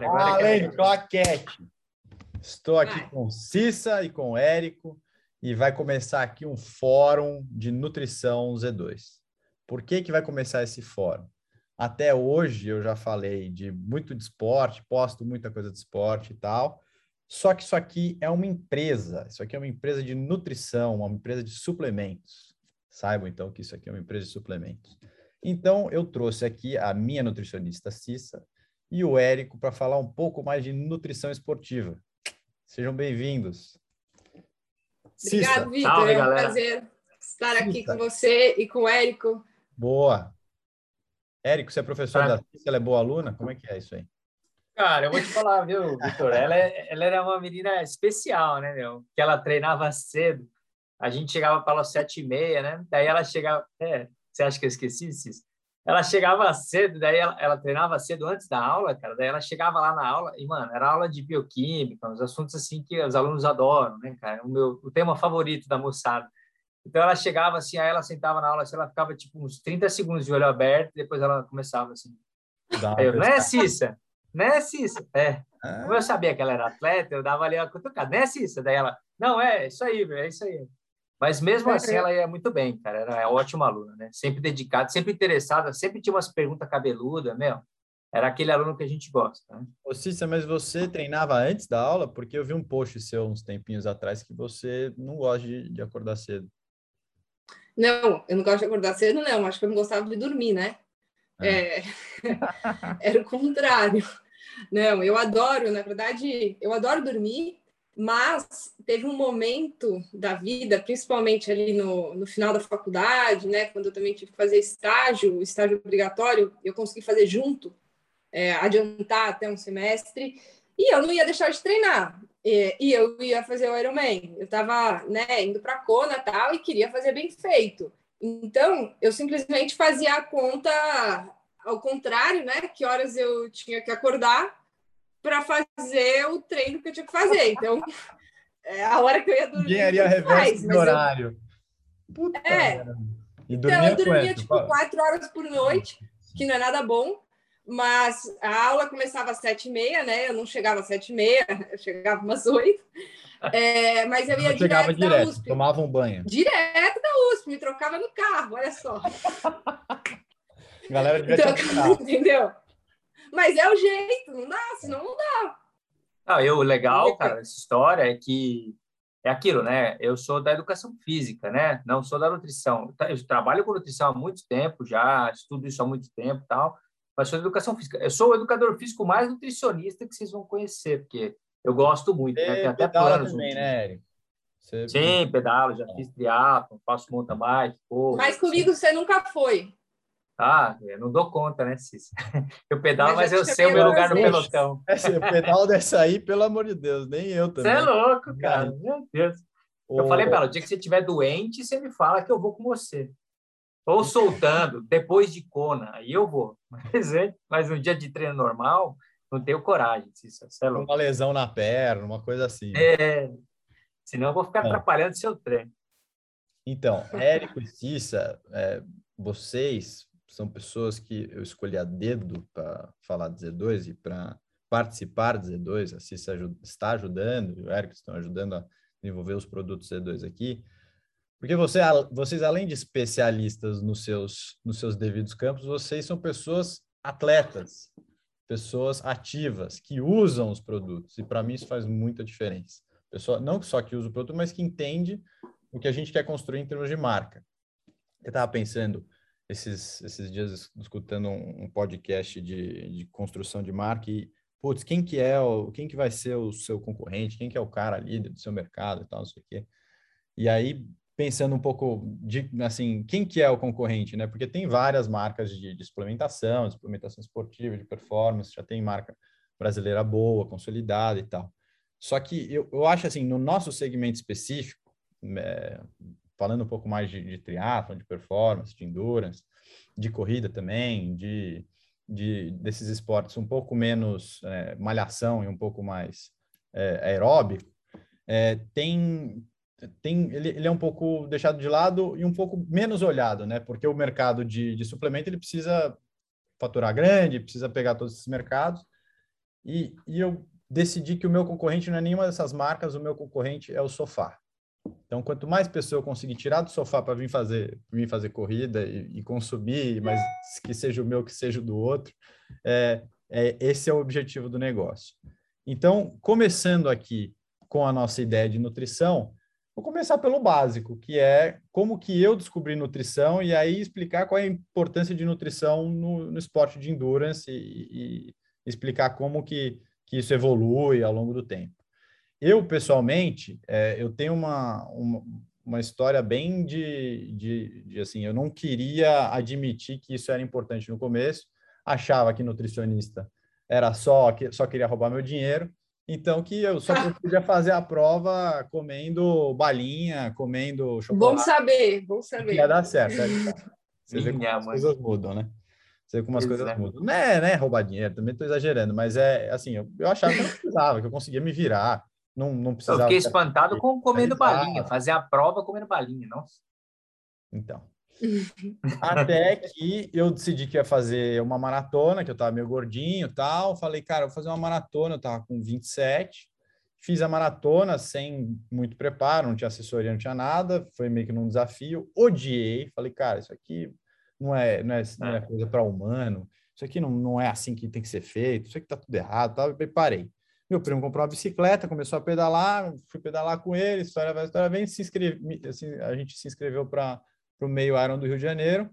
verdade. Agora Além do claquete. Estou aqui vai. com Cissa e com o Érico e vai começar aqui um fórum de nutrição Z2. Por que, que vai começar esse fórum? Até hoje eu já falei de muito de esporte, posto muita coisa de esporte e tal. Só que isso aqui é uma empresa, isso aqui é uma empresa de nutrição, uma empresa de suplementos. Saibam então que isso aqui é uma empresa de suplementos. Então eu trouxe aqui a minha nutricionista Cissa e o Érico para falar um pouco mais de nutrição esportiva. Sejam bem-vindos. Obrigado, Vitor. É um galera. prazer estar aqui Cissa. com você e com o Érico. Boa. Érico, você é professor da Cissa, ela é boa aluna? Como é que é isso aí? Cara, eu vou te falar, viu, Vitor? Ela, é, ela era uma menina especial, né, meu? Que ela treinava cedo. A gente chegava para as sete e meia, né? Daí ela chegava... É, você acha que eu esqueci, Cis? Ela chegava cedo, daí ela, ela, treinava cedo antes da aula, cara. Daí ela chegava lá na aula e, mano, era aula de bioquímica, uns assuntos assim que os alunos adoram, né, cara? O meu o tema favorito da moçada. Então ela chegava assim, aí ela sentava na aula, assim, ela ficava tipo uns 30 segundos de olho aberto, depois ela começava assim. Aí eu, não é, Cissa? Né, Cissa? É. Ah. Como eu sabia que ela era atleta, eu dava ali a cutucada, né, Cissa? Daí ela, não, é, isso aí, é isso aí. Mas mesmo assim, ela ia muito bem, cara. Era ótima aluna, né? Sempre dedicada, sempre interessada, sempre tinha umas perguntas cabeludas, meu. Era aquele aluno que a gente gosta. Né? Ô, Cícia, mas você treinava antes da aula? Porque eu vi um post seu uns tempinhos atrás que você não gosta de, de acordar cedo. Não, eu não gosto de acordar cedo, não. Acho que eu não gostava de dormir, né? É. É... Era o contrário. Não, eu adoro, na verdade, eu adoro dormir, mas teve um momento da vida, principalmente ali no, no final da faculdade, né, quando eu também tive que fazer estágio, estágio obrigatório, eu consegui fazer junto, é, adiantar até um semestre, e eu não ia deixar de treinar. E, e eu ia fazer o Ironman. Eu estava né, indo para a Kona tal e queria fazer bem feito. Então, eu simplesmente fazia a conta ao contrário, né? Que horas eu tinha que acordar para fazer o treino que eu tinha que fazer. Então, é a hora que eu ia dormir. Engenharia reversa no horário. Eu... Puta é. Então, eu dormia quanto? tipo quatro horas por noite, que não é nada bom. Mas a aula começava às sete e meia, né? Eu não chegava às sete e meia, eu chegava umas oito. É, mas eu ia eu direto, direto da USP. Tomava um banho. Direto da USP, me trocava no carro, olha só. Galera devia então, Entendeu? Mas é o jeito, não dá, senão não dá. Ah, eu, o legal, cara, dessa história é que é aquilo, né? Eu sou da educação física, né? Não sou da nutrição. Eu trabalho com nutrição há muito tempo já, estudo isso há muito tempo tal mas sou educação física. Eu sou o educador físico mais nutricionista que vocês vão conhecer, porque eu gosto muito. Né? Tem até planos. Também, né, Eric? Você... Sim, pedalo, já fiz triatlo, faço mountain bike. Mas comigo você nunca foi. Ah, eu não dou conta, né, Cícero? Eu pedalo, mas, mas eu sei o meu lugar no pelotão. É, o pedal dessa aí, pelo amor de Deus, nem eu também. Você é louco, cara. Meu Deus. Eu falei para ela, o dia que você estiver doente, você me fala que eu vou com você. Ou soltando, depois de Kona, aí eu vou. Mas, é, mas no dia de treino normal, não tenho coragem. Isso, isso é uma lesão na perna, uma coisa assim. É, senão eu vou ficar atrapalhando seu treino. Então, Érico e Cissa, é, vocês são pessoas que eu escolhi a dedo para falar de Z2 e para participar de Z2. A Cissa está ajudando, o Érico estão ajudando a desenvolver os produtos Z2 aqui. Porque você, vocês, além de especialistas nos seus, nos seus devidos campos, vocês são pessoas atletas, pessoas ativas, que usam os produtos. E para mim isso faz muita diferença. Pessoa, não só que usa o produto, mas que entende o que a gente quer construir em termos de marca. Eu estava pensando esses, esses dias escutando um, podcast de, de construção de marca e, putz, quem que é o, quem que vai ser o seu concorrente, quem que é o cara líder do seu mercado e tal, não sei o quê. E aí pensando um pouco de assim quem que é o concorrente, né? Porque tem várias marcas de, de suplementação, de suplementação esportiva, de performance, já tem marca brasileira boa, consolidada e tal. Só que eu, eu acho assim, no nosso segmento específico, é, falando um pouco mais de, de triatlon, de performance, de endurance, de corrida também, de, de desses esportes um pouco menos é, malhação e um pouco mais é, aeróbico, é, tem tem, ele, ele, é um pouco deixado de lado e um pouco menos olhado, né? Porque o mercado de, de suplemento ele precisa faturar grande, precisa pegar todos esses mercados. e, e eu decidi que o meu concorrente não é nenhuma dessas marcas, o meu concorrente é o sofá. Então, quanto mais pessoa conseguir tirar do sofá para vir fazer, vir fazer corrida e, e, consumir, mas que seja o meu, que seja o do outro, é, é, esse é o objetivo do negócio. Então, começando aqui com a nossa ideia de nutrição, vou começar pelo básico, que é como que eu descobri nutrição e aí explicar qual é a importância de nutrição no, no esporte de endurance e, e explicar como que, que isso evolui ao longo do tempo. Eu, pessoalmente, é, eu tenho uma, uma, uma história bem de, de, de, assim, eu não queria admitir que isso era importante no começo, achava que nutricionista era só, que só queria roubar meu dinheiro, então que eu só podia fazer a prova comendo balinha, comendo chocolate. Bom saber, bom saber. Ia dar certo. Você vê como as coisas mudam, né? Você vê como as coisas mudam. Não é, né, roubar dinheiro, também estou exagerando, mas é assim, eu, eu achava que eu não precisava, que eu conseguia me virar. Não, não precisava. Eu fiquei espantado com comendo balinha, fazer a prova comendo balinha, não? Então. Até que eu decidi que ia fazer uma maratona, que eu estava meio gordinho e tal. Falei, cara, vou fazer uma maratona, eu estava com 27. Fiz a maratona sem muito preparo, não tinha assessoria, não tinha nada. Foi meio que num desafio. Odiei. Falei, cara, isso aqui não é, não é, não é, é. coisa para humano. Isso aqui não, não é assim que tem que ser feito. Isso aqui tá tudo errado. Tal. E parei. Meu primo comprou uma bicicleta, começou a pedalar, fui pedalar com ele, história vai, história vem, se inscreve, assim, a gente se inscreveu para o meio Iron do Rio de Janeiro.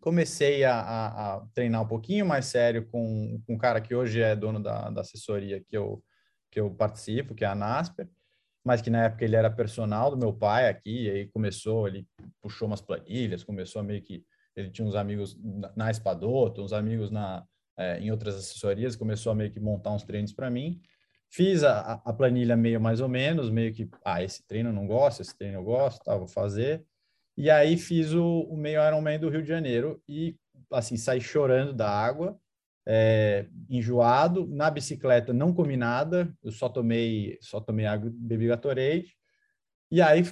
Comecei a, a, a, treinar um pouquinho mais sério com, com um cara que hoje é dono da, da assessoria que eu, que eu participo, que é a Nasper, mas que na época ele era personal do meu pai aqui, aí começou, ele puxou umas planilhas, começou a meio que, ele tinha uns amigos na Espadoto, uns amigos na, é, em outras assessorias, começou a meio que montar uns treinos para mim. Fiz a, a, planilha meio mais ou menos, meio que, ah, esse treino eu não gosto, esse treino eu gosto, tá, vou fazer. E aí fiz o, o meio Ironman do Rio de Janeiro e, assim, saí chorando da água, é, enjoado, na bicicleta não comi nada, eu só tomei, só tomei água, bebi Gatorade. E aí,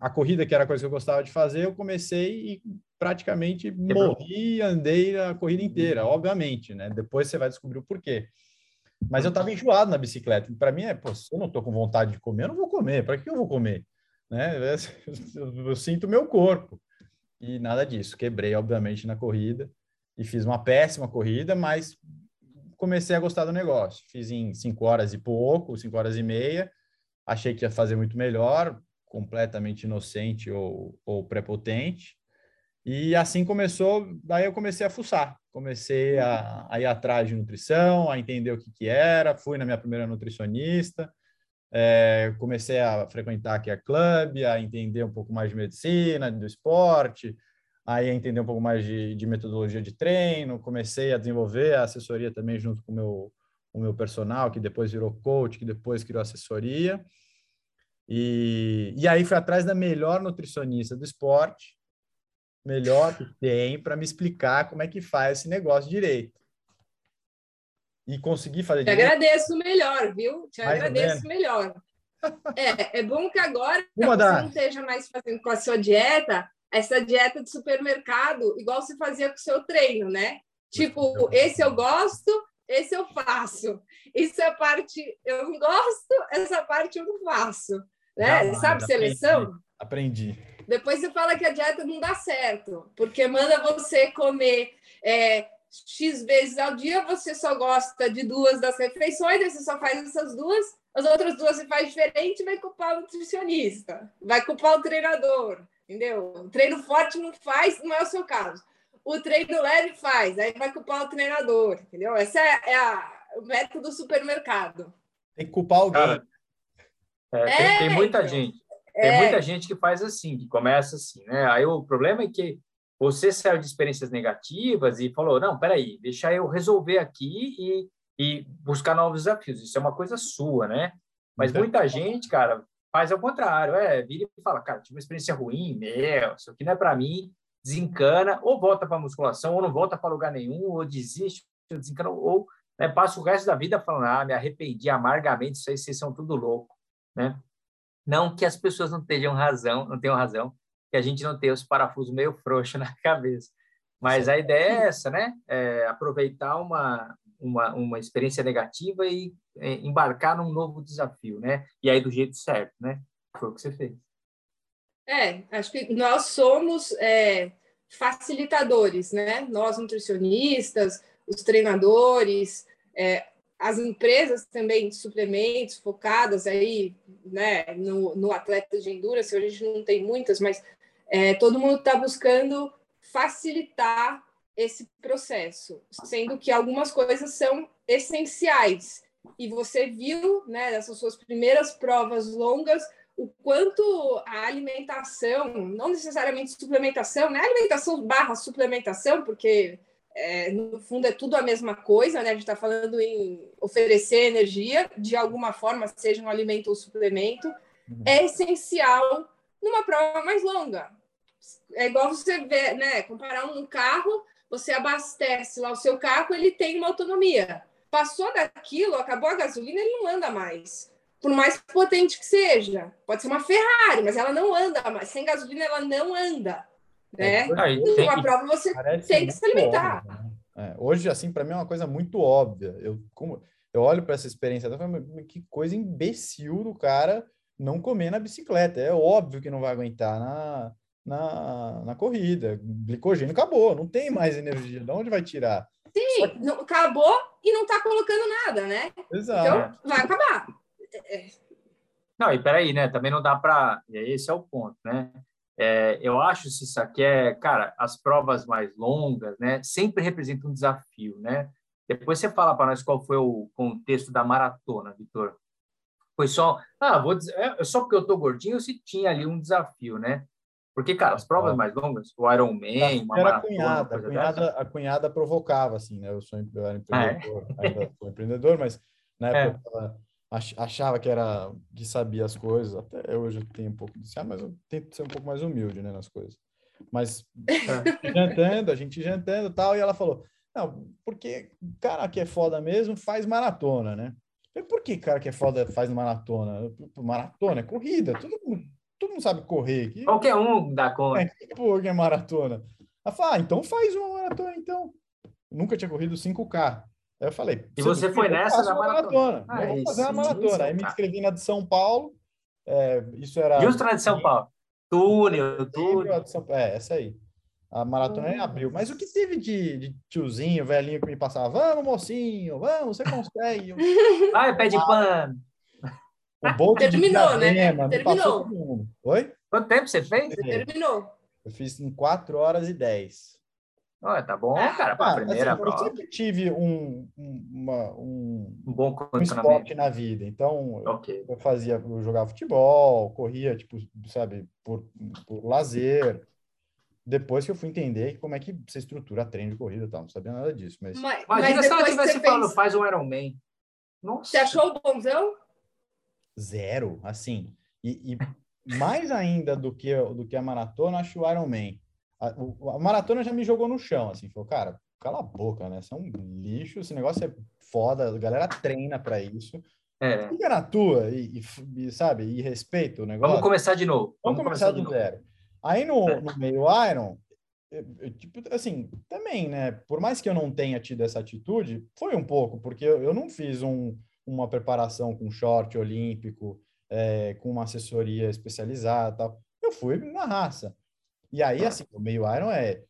a corrida, que era a coisa que eu gostava de fazer, eu comecei e praticamente morri, andei a corrida inteira, obviamente, né? Depois você vai descobrir o porquê. Mas eu estava enjoado na bicicleta. Para mim é, pô, se eu não estou com vontade de comer, eu não vou comer. Para que eu vou comer? Né? Eu, eu, eu sinto o meu corpo. E nada disso. Quebrei, obviamente, na corrida e fiz uma péssima corrida, mas comecei a gostar do negócio. Fiz em cinco horas e pouco, cinco horas e meia. Achei que ia fazer muito melhor, completamente inocente ou, ou prepotente. E assim começou, daí eu comecei a fuçar, comecei a, a ir atrás de nutrição, a entender o que, que era, fui na minha primeira nutricionista, é, comecei a frequentar aqui a clube, a entender um pouco mais de medicina, do esporte, aí a entender um pouco mais de, de metodologia de treino, comecei a desenvolver a assessoria também junto com o meu, o meu personal, que depois virou coach, que depois criou assessoria, e, e aí fui atrás da melhor nutricionista do esporte, melhor que tem para me explicar como é que faz esse negócio direito. E conseguir fazer Te direito. agradeço melhor, viu? Te mais agradeço melhor. É, é bom que agora Uma você não esteja mais fazendo com a sua dieta essa dieta de supermercado, igual você fazia com o seu treino, né? Tipo, esse eu gosto, esse eu faço. Isso é a parte eu não gosto, essa parte eu não faço. Né? Jamais, Sabe seleção? Aprendi. aprendi. Depois você fala que a dieta não dá certo, porque manda você comer é, X vezes ao dia, você só gosta de duas das refeições, aí você só faz essas duas, as outras duas você faz diferente vai culpar o nutricionista, vai culpar o treinador, entendeu? O treino forte não faz, não é o seu caso. O treino leve faz, aí vai culpar o treinador, entendeu? Esse é, é a, o método do supermercado. Tem que culpar alguém. Cara, é, tem, tem, muita então. gente. Tem é. muita gente que faz assim, que começa assim, né? Aí o problema é que você saiu de experiências negativas e falou, não, peraí, deixa eu resolver aqui e, e buscar novos desafios. Isso é uma coisa sua, né? Mas então, muita gente, cara, faz ao contrário. É, vira e fala, cara, tive uma experiência ruim, meu, isso aqui não é para mim, desencana, ou volta para musculação, ou não volta para lugar nenhum, ou desiste, ou desencana, ou né, passa o resto da vida falando, ah, me arrependi amargamente, isso aí, vocês são tudo louco, né? Não que as pessoas não tenham razão, não tenham razão, que a gente não tenha os parafusos meio frouxos na cabeça. Mas a ideia é essa, né? É aproveitar uma uma, uma experiência negativa e é, embarcar num novo desafio, né? E aí do jeito certo, né? Foi o que você fez. É, acho que nós somos é, facilitadores, né? Nós nutricionistas, os treinadores, é, as empresas também de suplementos focadas aí, né, no, no atleta de endurance, hoje a gente não tem muitas, mas é, todo mundo está buscando facilitar esse processo, sendo que algumas coisas são essenciais. E você viu, né, nessas suas primeiras provas longas, o quanto a alimentação, não necessariamente suplementação, né? Alimentação barra suplementação, porque é, no fundo é tudo a mesma coisa, né? A gente está falando em oferecer energia de alguma forma, seja um alimento ou suplemento, uhum. é essencial numa prova mais longa. É igual você ver, né? Comparar um carro, você abastece lá o seu carro, ele tem uma autonomia. Passou daquilo, acabou a gasolina, ele não anda mais por mais potente que seja. Pode ser uma Ferrari, mas ela não anda mais. Sem gasolina, ela não anda. Né? É, tem, uma prova você tem que se alimentar. Óbvio, né? é, hoje, assim, para mim é uma coisa muito óbvia. Eu, como, eu olho para essa experiência e falo, que coisa imbecil do cara não comer na bicicleta. É óbvio que não vai aguentar na, na, na corrida. Glicogênio acabou, não tem mais energia. De onde vai tirar? Sim, que... não, acabou e não está colocando nada, né? Exato. Então, vai acabar. É. Não, e peraí, né? Também não dá para. Esse é o ponto, né? É, eu acho se isso aqui é, cara, as provas mais longas, né? Sempre representam um desafio, né? Depois você fala para nós qual foi o contexto da maratona, Vitor. Foi só, ah, vou dizer, é só porque eu tô gordinho, se tinha ali um desafio, né? Porque, cara, as provas mais longas, o Ironman, uma era maratona, cunhada, a cunhada, a cunhada provocava, assim, né? Eu sou eu era empreendedor, ah, é? ainda sou empreendedor, mas na é. época achava que era que sabia as coisas. Até hoje eu tenho um pouco de ah, mas eu tento ser um pouco mais humilde, né, nas coisas. Mas é. jantando, a gente jantando, tal, e ela falou: "Não, porque cara que é foda mesmo faz maratona, né?" Eu, por que cara que é foda faz maratona? Maratona é corrida, todo mundo, todo mundo sabe correr. Que, Qualquer um dá conta. É, que porra que é maratona? Ela fala: ah, então faz uma maratona então. nunca tinha corrido 5K. Aí eu falei. E você foi nessa na maratona? maratona. Ah, eu vou fazer uma maratona. Aí me inscrevi na de São Paulo. É, isso era. Justo na de São Paulo. Túnel, túnel. É, essa aí. A maratona é em abril. Mas o que teve de, de, tiozinho, velhinho que me passava? Vamos, mocinho, vamos, você consegue. Vai, pé de pano. O Bolt Terminou, de né? Terminou. Oi? Quanto tempo você fez? Você terminou. Eu fiz em 4 horas e 10. Oh, tá bom, é, cara, para a primeira assim, prova. Eu sempre tive um, uma, um, um bom um esporte na vida. Então, okay. eu fazia, eu jogava futebol, corria, tipo, sabe, por, por lazer. Depois que eu fui entender como é que você estrutura treino de corrida e tal, não sabia nada disso. Mas... mas Imagina mas se ela tivesse falando, faz um Ironman. Nossa. Você achou bonzão? Zero, assim. E, e mais ainda do que, do que a maratona, acho o Ironman a, a, maratona já me jogou no chão, assim, falou, cara, cala a boca, né? Você é um lixo, esse negócio é foda, a galera treina para isso. É. Fica na tua e, e, sabe, e respeita o negócio. Vamos começar de novo. Vamos, Vamos começar, começar do zero. Aí no, é. no meio Iron, tipo, assim, também, né? Por mais que eu não tenha tido essa atitude, foi um pouco, porque eu, eu não fiz um, uma preparação com short olímpico, é, com uma assessoria especializada tal. Eu fui na raça. E aí, assim, o meio Iron é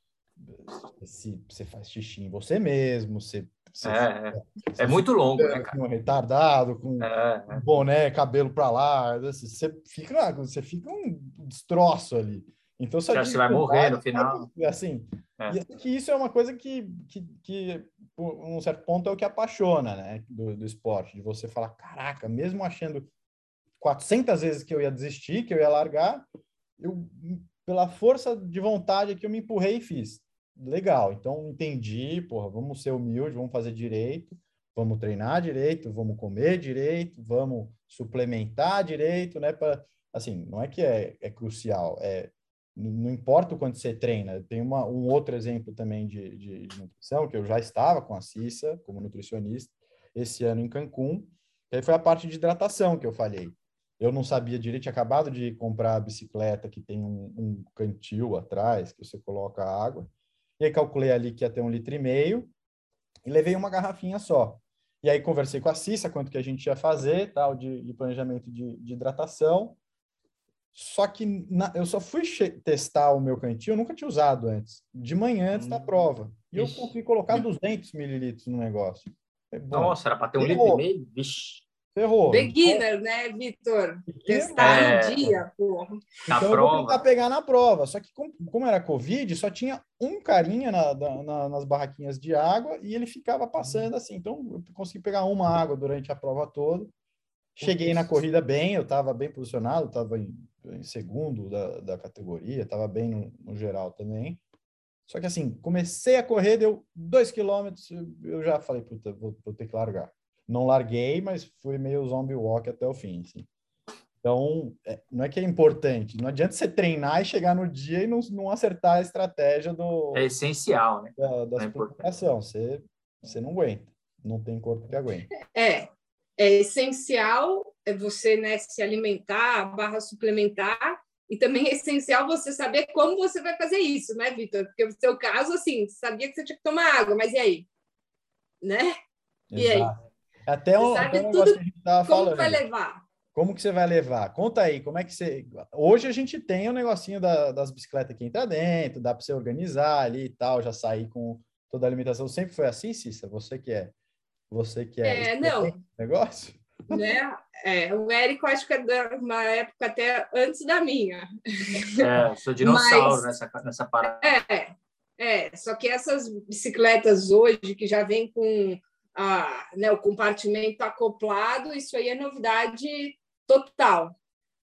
se você faz xixi em você mesmo, você, você é, você é muito longo, né, cara? Um retardado, com é, é. boné, cabelo para lá, você fica, você fica um destroço ali. Então, você, você vai morrer no final. Assim, é. e que isso é uma coisa que, que, que, por um certo ponto, é o que apaixona, né, do, do esporte, de você falar, caraca, mesmo achando 400 vezes que eu ia desistir, que eu ia largar, eu pela força de vontade que eu me empurrei e fiz. Legal, então entendi, porra, vamos ser humilde, vamos fazer direito, vamos treinar direito, vamos comer direito, vamos suplementar direito, né? Pra, assim, não é que é, é crucial, é não importa o quanto você treina. Tem uma, um outro exemplo também de, de, de, nutrição, que eu já estava com a Cissa como nutricionista, esse ano em Cancún, que aí foi a parte de hidratação que eu falei. Eu não sabia direito, tinha acabado de comprar a bicicleta que tem um, um cantil atrás, que você coloca água. E aí calculei ali que ia ter um litro e meio. e levei uma garrafinha só. E aí conversei com a Cissa quanto que a gente ia fazer, tal, de, de planejamento de, de, hidratação. Só que na, eu só fui testar o meu cantinho, eu nunca tinha usado antes, de manhã antes hum. da prova. E eu consegui colocar 200 mililitros no negócio. Nossa, era para ter um litro e meio? Vixe. Ferrou. Beginner, né, Vitor? Testar é... um dia, pô. Na então prova. eu vou tentar pegar na prova. Só que como, como era Covid, só tinha um carinha na, na, nas barraquinhas de água e ele ficava passando assim. Então eu consegui pegar uma água durante a prova toda. Cheguei na corrida bem, eu estava bem posicionado, estava em, em, segundo da, da categoria, estava bem no, no geral também. Só que assim, comecei a correr, deu dois quilômetros, eu já falei, puta, vou, vou ter que largar não larguei, mas fui meio zombie walk até o fim, assim. Então, é, não é que é importante, não adianta você treinar e chegar no dia e não, não acertar a estratégia do... É essencial, né? Da, da é você, você não aguenta, não tem corpo que aguenta. É, é essencial você né, se alimentar, barra suplementar, e também é essencial você saber como você vai fazer isso, né, Vitor? Porque no seu caso, assim, sabia que você tinha que tomar água, mas e aí? Né? E Exato. aí? Até um, até um negócio que a gente estava falando. Como vai levar? Como que você vai levar? Conta aí, como é que você. Hoje a gente tem o um negocinho da, das bicicletas que entra dentro, dá para você organizar ali e tal, já sair com toda a alimentação. Sempre foi assim, Cissa? Você que é. Você que é. É, não. Negócio? Né? É, o Érico acho que é de uma época até antes da minha. É, sou dinossauro Mas, nessa, nessa parada. É, é, só que essas bicicletas hoje que já vêm com a, né, o compartimento acoplado, isso aí é novidade total.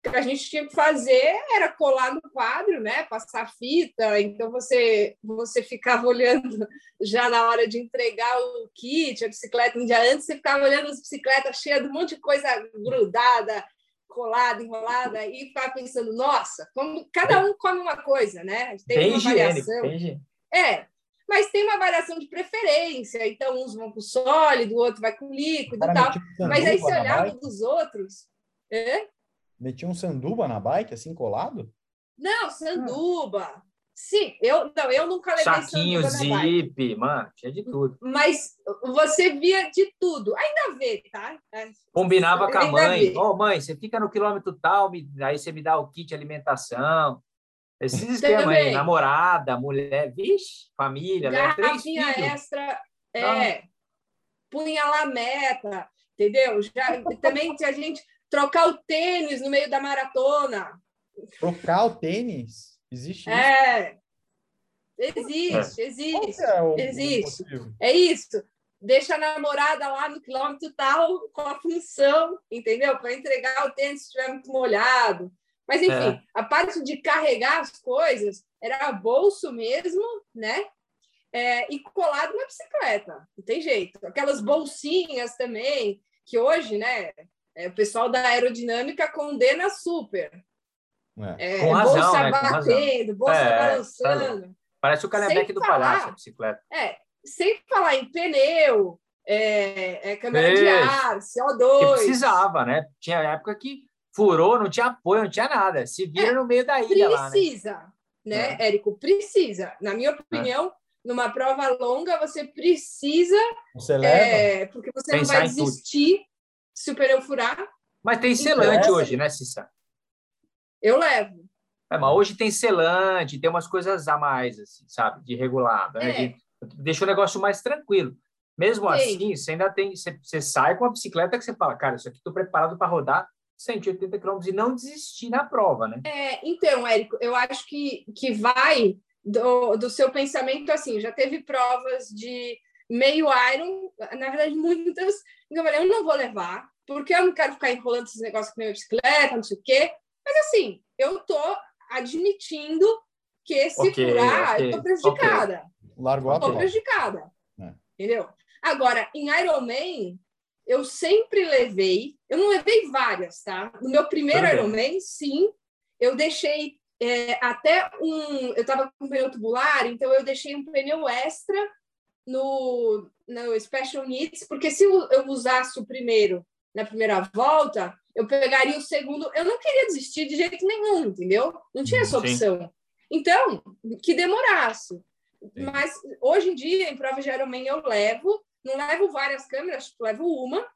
O que a gente tinha que fazer era colar no quadro, né, passar fita, então você você ficava olhando já na hora de entregar o kit, a bicicleta um dia antes, você ficava olhando as bicicletas cheias de um monte de coisa grudada, colada, enrolada, e ficava pensando, nossa, como cada um come uma coisa, né? Tem bem uma variação. Bem é, mas tem uma variação de preferência. Então, uns vão com sólido, o outro vai com líquido e tal. Mas aí, se olhava dos outros. É? Metia um sanduba na bike, assim, colado? Não, sanduba. Ah. Sim, eu não, eu nunca levei Saquinho, zip, mano, tinha de tudo. Mas você via de tudo. Ainda vê, tá? Combinava com a mãe. Ó, oh, mãe, você fica no quilômetro tal, aí você me dá o kit alimentação. Esses esquemas aí, namorada, mulher, vixe, família, né? Três filhos. extra, é, punha lá meta, entendeu? Já, também tinha gente trocar o tênis no meio da maratona. Trocar o tênis? Existe isso? É, existe, é. existe, é o, existe. O é isso. Deixa a namorada lá no quilômetro tal com a função, entendeu? Para entregar o tênis se estiver muito molhado. Mas, enfim, é. a parte de carregar as coisas era bolso mesmo, né? É, e colado na bicicleta, não tem jeito. Aquelas bolsinhas também, que hoje, né, é, o pessoal da aerodinâmica condena super. É. Com razão, bolsa né? batendo, bolsa é, balançando. Parece o calhambeque do falar, palhaço, a bicicleta. É, sem falar em pneu, é, é câmera de ar, CO2. Que precisava, né? Tinha época que furou, não tinha apoio, não tinha nada. Se vira é, no meio da ilha lá, né? Precisa, né, né é. Érico? Precisa. Na minha opinião, é. numa prova longa, você precisa... Você leva? É, porque você Pensar não vai desistir se o pneu furar. Mas tem selante então, hoje, né, Cissa? Eu levo. É, mas hoje tem selante, tem umas coisas a mais, assim, sabe? De regulado, né? De, deixa o negócio mais tranquilo. Mesmo tem. assim, você ainda tem... Você, você sai com a bicicleta que você fala, cara, isso aqui estou preparado para rodar 180 quilômetros e não desistir na prova, né? É, então, Érico, eu acho que, que vai do, do seu pensamento assim, já teve provas de meio Iron, na verdade, muitas, eu falei, eu não vou levar, porque eu não quero ficar enrolando esses negócios com minha bicicleta, não sei o quê. Mas assim, eu tô admitindo que se okay, furar, okay, eu tô prejudicada. Okay. Largou a Tô prejudicada. É. Entendeu? Agora, em Ironman, eu sempre levei, eu não levei várias, tá? No meu primeiro Também. Ironman, sim, eu deixei é, até um. Eu estava com pneu tubular, então eu deixei um pneu extra no, no Special Needs, porque se eu usasse o primeiro na primeira volta, eu pegaria o segundo. Eu não queria desistir de jeito nenhum, entendeu? Não tinha essa opção. Sim. Então, que demorasse. Sim. Mas hoje em dia, em prova de Ironman, eu levo não levo várias câmeras, levo uma,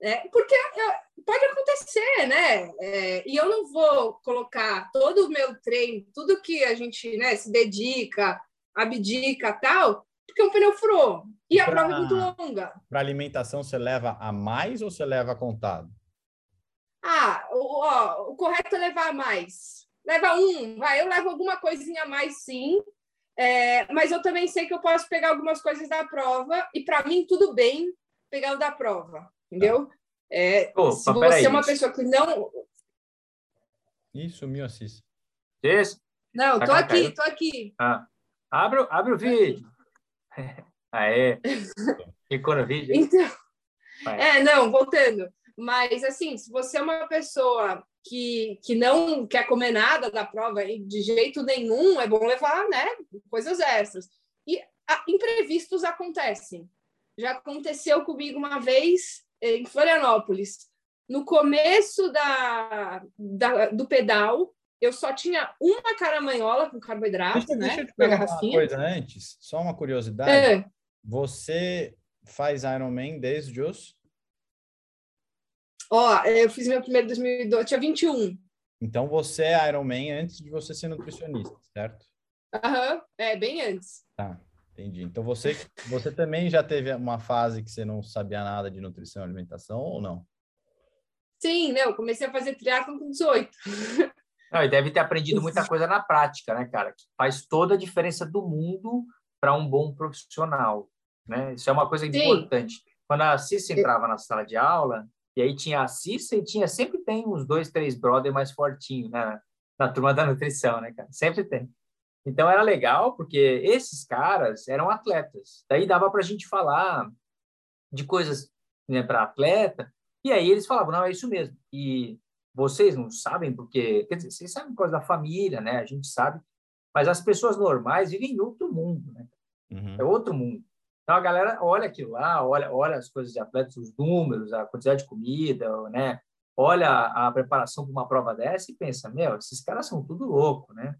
né? Porque eu, pode acontecer, né? É, e eu não vou colocar todo o meu treino, tudo que a gente né, se dedica, abdica tal, porque o pneu furou. E a prova é muito longa. Para alimentação, você leva a mais ou você leva contado? Ah, o, ó, o correto é levar mais. Leva um, vai. Eu levo alguma coisinha a mais, sim. É, mas eu também sei que eu posso pegar algumas coisas da prova e para mim tudo bem pegar o da prova, entendeu? É, oh, se você é uma pessoa que não. Isso, sumiu, Assis. Isso. Não, tô aqui, tô aqui. Ah. Abre, abre o vídeo. Aê. Ficou no vídeo. Então, é, não, voltando. Mas, assim, se você é uma pessoa que, que não quer comer nada da prova de jeito nenhum, é bom levar, né, coisas extras. E a, imprevistos acontecem. Já aconteceu comigo uma vez em Florianópolis. No começo da, da do pedal, eu só tinha uma caramanhola com carboidrato, deixa, né? Deixa eu te perguntar uma coisa antes, só uma curiosidade. É. Você faz Ironman desde os Ó, eu fiz meu primeiro 2012, tinha 21. Então você é Ironman antes de você ser nutricionista, certo? Aham, uhum, é, bem antes. Tá, entendi. Então você, você também já teve uma fase que você não sabia nada de nutrição e alimentação ou não? Sim, não, eu comecei a fazer triatlo com 18. Não, e deve ter aprendido muita coisa na prática, né, cara? Que faz toda a diferença do mundo para um bom profissional, né? Isso é uma coisa Sim. importante. Quando a Cissa entrava na sala de aula, e aí tinha a Cissa e tinha, sempre tem uns dois, três brother mais fortinhos, né? Na turma da nutrição, né, cara? Sempre tem. Então era legal, porque esses caras eram atletas. Daí dava para a gente falar de coisas né, para atleta, e aí eles falavam, não, é isso mesmo. E vocês não sabem, porque, quer dizer, vocês sabem coisa da família, né? A gente sabe, mas as pessoas normais vivem em outro mundo, né? Uhum. É outro mundo. Então a galera olha aquilo lá, olha, olha as coisas de atletas, os números, a quantidade de comida, né? Olha a preparação para uma prova dessa e pensa, meu, esses caras são tudo louco, né?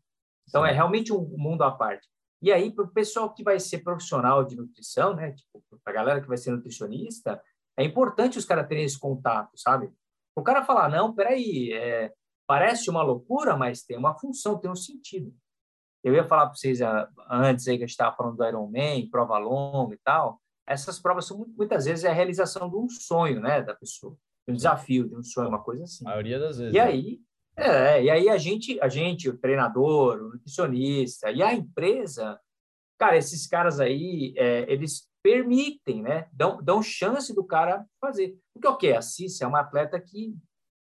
Então é realmente um mundo à parte. E aí para o pessoal que vai ser profissional de nutrição, né? Tipo, para a galera que vai ser nutricionista, é importante os caras terem esse contato, sabe? O cara falar, não, peraí, é, parece uma loucura, mas tem uma função, tem um sentido. Eu ia falar para vocês ah, antes aí que a gente estava falando do Ironman, prova longa e tal. Essas provas são muitas vezes é a realização de um sonho, né, da pessoa, de um desafio, de um sonho, uma coisa assim. A maioria das vezes. E né? aí, é, e aí a gente, a gente, o treinador, o nutricionista e a empresa, cara, esses caras aí, é, eles permitem, né, dão, dão chance do cara fazer. Porque o que a Cícia é uma atleta que,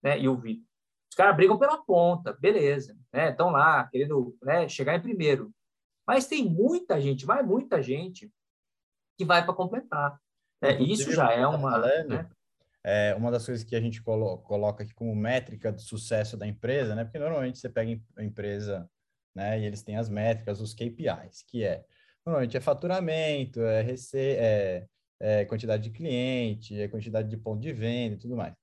né, e o Vitor, os caras brigam pela ponta, beleza, né? Estão lá querendo né, chegar em primeiro. Mas tem muita gente, vai muita gente que vai para completar. Né? Isso já é uma. Falando, né? é uma das coisas que a gente colo coloca aqui como métrica de sucesso da empresa, né? Porque normalmente você pega a empresa, né? E eles têm as métricas, os KPIs, que é normalmente é faturamento, é, rece é, é quantidade de cliente, é quantidade de ponto de venda e tudo mais.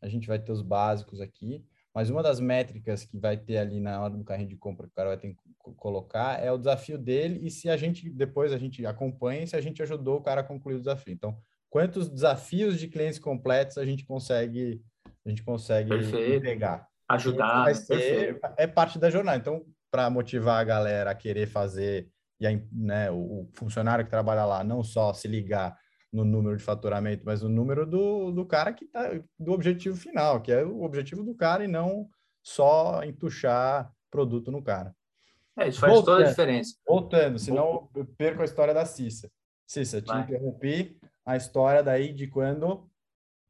A gente vai ter os básicos aqui. Mas uma das métricas que vai ter ali na hora do carrinho de compra que o cara vai ter que colocar é o desafio dele e se a gente depois a gente acompanha se a gente ajudou o cara a concluir o desafio. Então, quantos desafios de clientes completos a gente consegue a gente consegue Perfeito. pegar? Ajudar. Ser, é parte da jornada. Então, para motivar a galera a querer fazer e a, né, o funcionário que trabalha lá não só se ligar no número de faturamento, mas no número do, do cara que tá do objetivo final, que é o objetivo do cara e não só entuchar produto no cara. É, isso faz voltando, toda a diferença. Voltando, senão eu perco a história da Cissa. Cissa, te Vai. interrompi a história daí de quando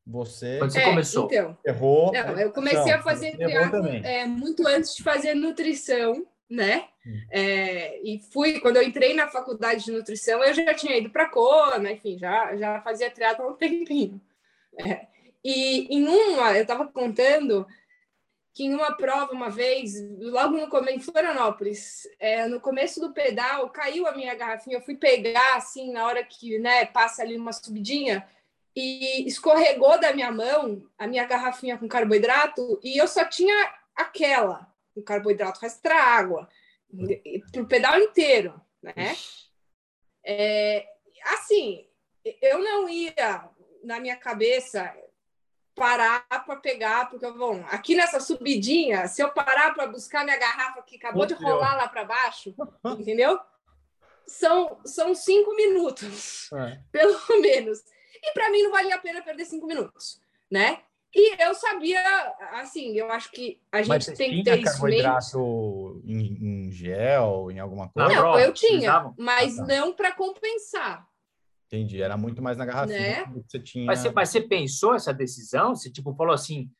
você, quando você é, começou. Então, errou. Não, eu comecei a fazer triatlo é, muito antes de fazer nutrição né? Hum. É, e fui, quando eu entrei na faculdade de nutrição, eu já tinha ido para Kona, enfim, já, já fazia triatlo há um tempinho. É, e em uma, eu estava contando que em uma prova, uma vez, logo no começo, em Florianópolis, é, no começo do pedal, caiu a minha garrafinha, eu fui pegar, assim, na hora que, né, passa ali uma subidinha, e escorregou da minha mão a minha garrafinha com carboidrato, e eu só tinha aquela, o carboidrato resta água, para o pedal inteiro, né? É, assim, eu não ia, na minha cabeça, parar para pegar, porque, bom, aqui nessa subidinha, se eu parar para buscar minha garrafa que acabou de rolar lá para baixo, entendeu? São, são cinco minutos, é. pelo menos. E para mim não valia a pena perder cinco minutos, né? E eu sabia, assim, eu acho que a gente tem que ter isso em, em, gel, em alguma coisa? Não, eu tinha, mas ah, tá. não para compensar. Entendi, era muito mais na garrafinha né? que você tinha. Mas você, mas você pensou essa decisão? Você tipo falou assim,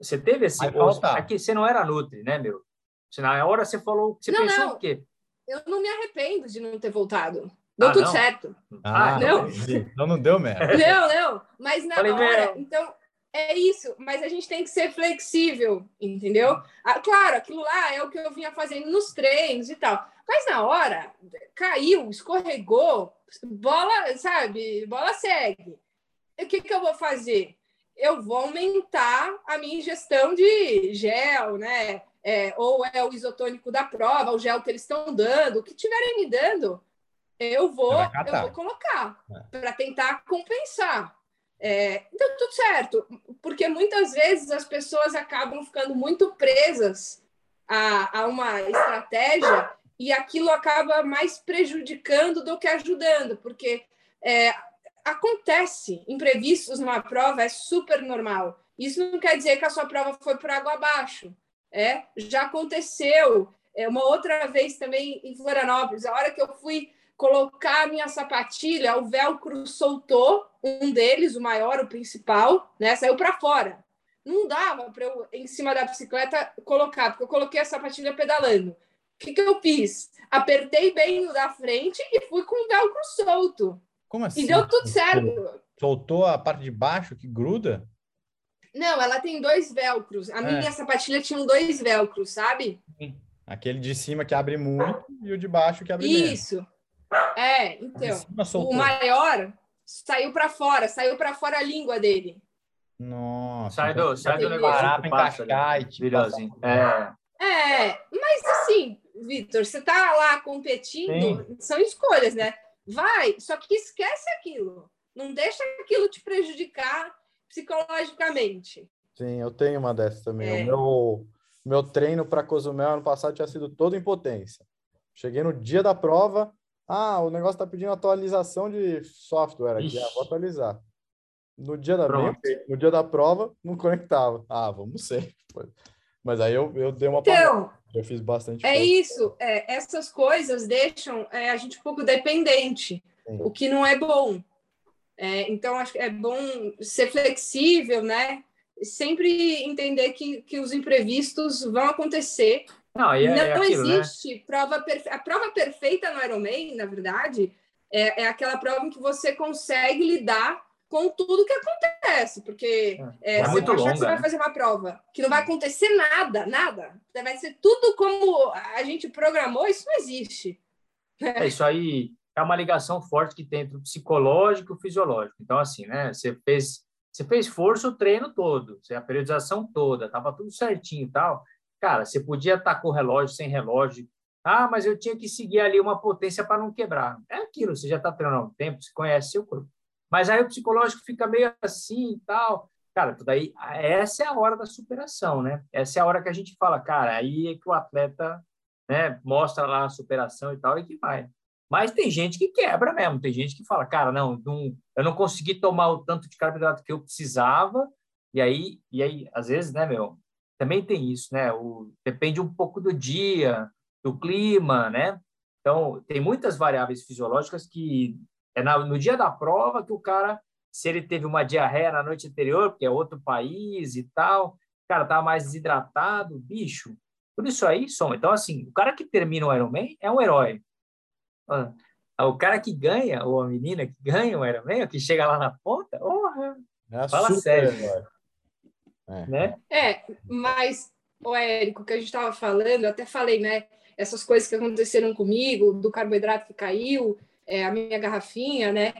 você teve esse aqui você não era nutri, né, meu? Você, na hora você falou, você não, pensou não. o quê? Eu não me arrependo de não ter voltado. Deu ah, tudo não? certo. Ah, ah não. Então não deu merda. Não, não. Mas na Falei, hora, então é isso, mas a gente tem que ser flexível, entendeu? Ah, claro, aquilo lá é o que eu vinha fazendo nos treinos e tal. Mas na hora, caiu, escorregou, bola, sabe? Bola segue. o que, que eu vou fazer? Eu vou aumentar a minha ingestão de gel, né? É, ou é o isotônico da prova, o gel que eles estão dando, o que tiverem me dando, eu vou, eu vou colocar é. para tentar compensar. É, então, tudo certo, porque muitas vezes as pessoas acabam ficando muito presas a, a uma estratégia e aquilo acaba mais prejudicando do que ajudando, porque é, acontece imprevistos numa prova, é super normal. Isso não quer dizer que a sua prova foi por água abaixo. É, já aconteceu. É, uma outra vez também em Florianópolis, a hora que eu fui colocar a minha sapatilha, o velcro soltou, um deles, o maior, o principal, né, saiu para fora. Não dava para eu, em cima da bicicleta, colocar, porque eu coloquei a sapatilha pedalando. O que, que eu fiz? Apertei bem o da frente e fui com o velcro solto. Como assim? E deu tudo certo. Soltou a parte de baixo que gruda? Não, ela tem dois velcros. A é. minha sapatilha tinha dois velcros, sabe? Aquele de cima que abre muito e o de baixo que abre Isso. menos. É, então. O maior saiu para fora, saiu para fora a língua dele. Nossa. Sai do, sai do negócio parar para encaixar e tipo, É. É, mas assim, Vitor, você tá lá competindo, Sim. são escolhas, né? Vai, só que esquece aquilo. Não deixa aquilo te prejudicar psicologicamente. Sim, eu tenho uma dessas também. É. O meu, meu treino para Cozumel ano passado tinha sido todo em potência. Cheguei no dia da prova, ah, o negócio está pedindo atualização de software aqui, ah, vou atualizar. No dia, da no dia da prova, não conectava. Ah, vamos ser. Mas aí eu, eu dei uma então, Eu fiz bastante. É coisa. isso. É, essas coisas deixam é, a gente um pouco dependente, Sim. o que não é bom. É, então, acho que é bom ser flexível, né? Sempre entender que, que os imprevistos vão acontecer não, é, não é aquilo, né? existe né? prova perfeita. A prova perfeita no Ironman, na verdade, é, é aquela prova em que você consegue lidar com tudo que acontece, porque é, é, é muito longa, que você né? vai fazer uma prova que não vai acontecer nada, nada, vai ser tudo como a gente programou, isso não existe. É, isso aí é uma ligação forte que tem entre o psicológico e o fisiológico. Então, assim, né? Você fez, você fez força o treino todo, a periodização toda, tava tudo certinho e tal. Cara, você podia estar com relógio, sem relógio. Ah, mas eu tinha que seguir ali uma potência para não quebrar. É aquilo, você já está treinando há um tempo, você conhece seu corpo. Mas aí o psicológico fica meio assim e tal. Cara, tudo aí, essa é a hora da superação, né? Essa é a hora que a gente fala, cara, aí é que o atleta né, mostra lá a superação e tal, e que vai. Mas tem gente que quebra mesmo, tem gente que fala, cara, não, não eu não consegui tomar o tanto de carboidrato que eu precisava, e aí, e aí às vezes, né, meu, também tem isso, né? O, depende um pouco do dia, do clima, né? Então, tem muitas variáveis fisiológicas que é na, no dia da prova que o cara, se ele teve uma diarreia na noite anterior, porque é outro país e tal, o cara tá mais desidratado, bicho, tudo isso aí soma. Então, assim, o cara que termina o Ironman é um herói. Ah, o cara que ganha, ou a menina que ganha o Ironman, que chega lá na ponta, porra, é fala sério. Herói. É. Né? É, mas, o Érico, que a gente estava falando, eu até falei, né? Essas coisas que aconteceram comigo, do carboidrato que caiu, é, a minha garrafinha, né?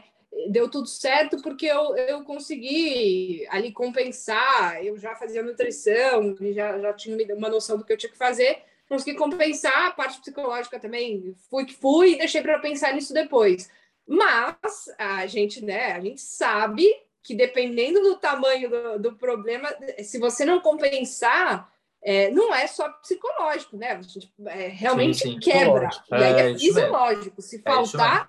Deu tudo certo porque eu, eu consegui ali compensar, eu já fazia nutrição, já, já tinha uma noção do que eu tinha que fazer, consegui compensar a parte psicológica também, fui que fui e deixei para pensar nisso depois. Mas a gente, né, a gente sabe que dependendo do tamanho do, do problema, se você não compensar, é, não é só psicológico, né? A gente é, realmente sim, sim. quebra. E aí é, é fisiológico. Se é faltar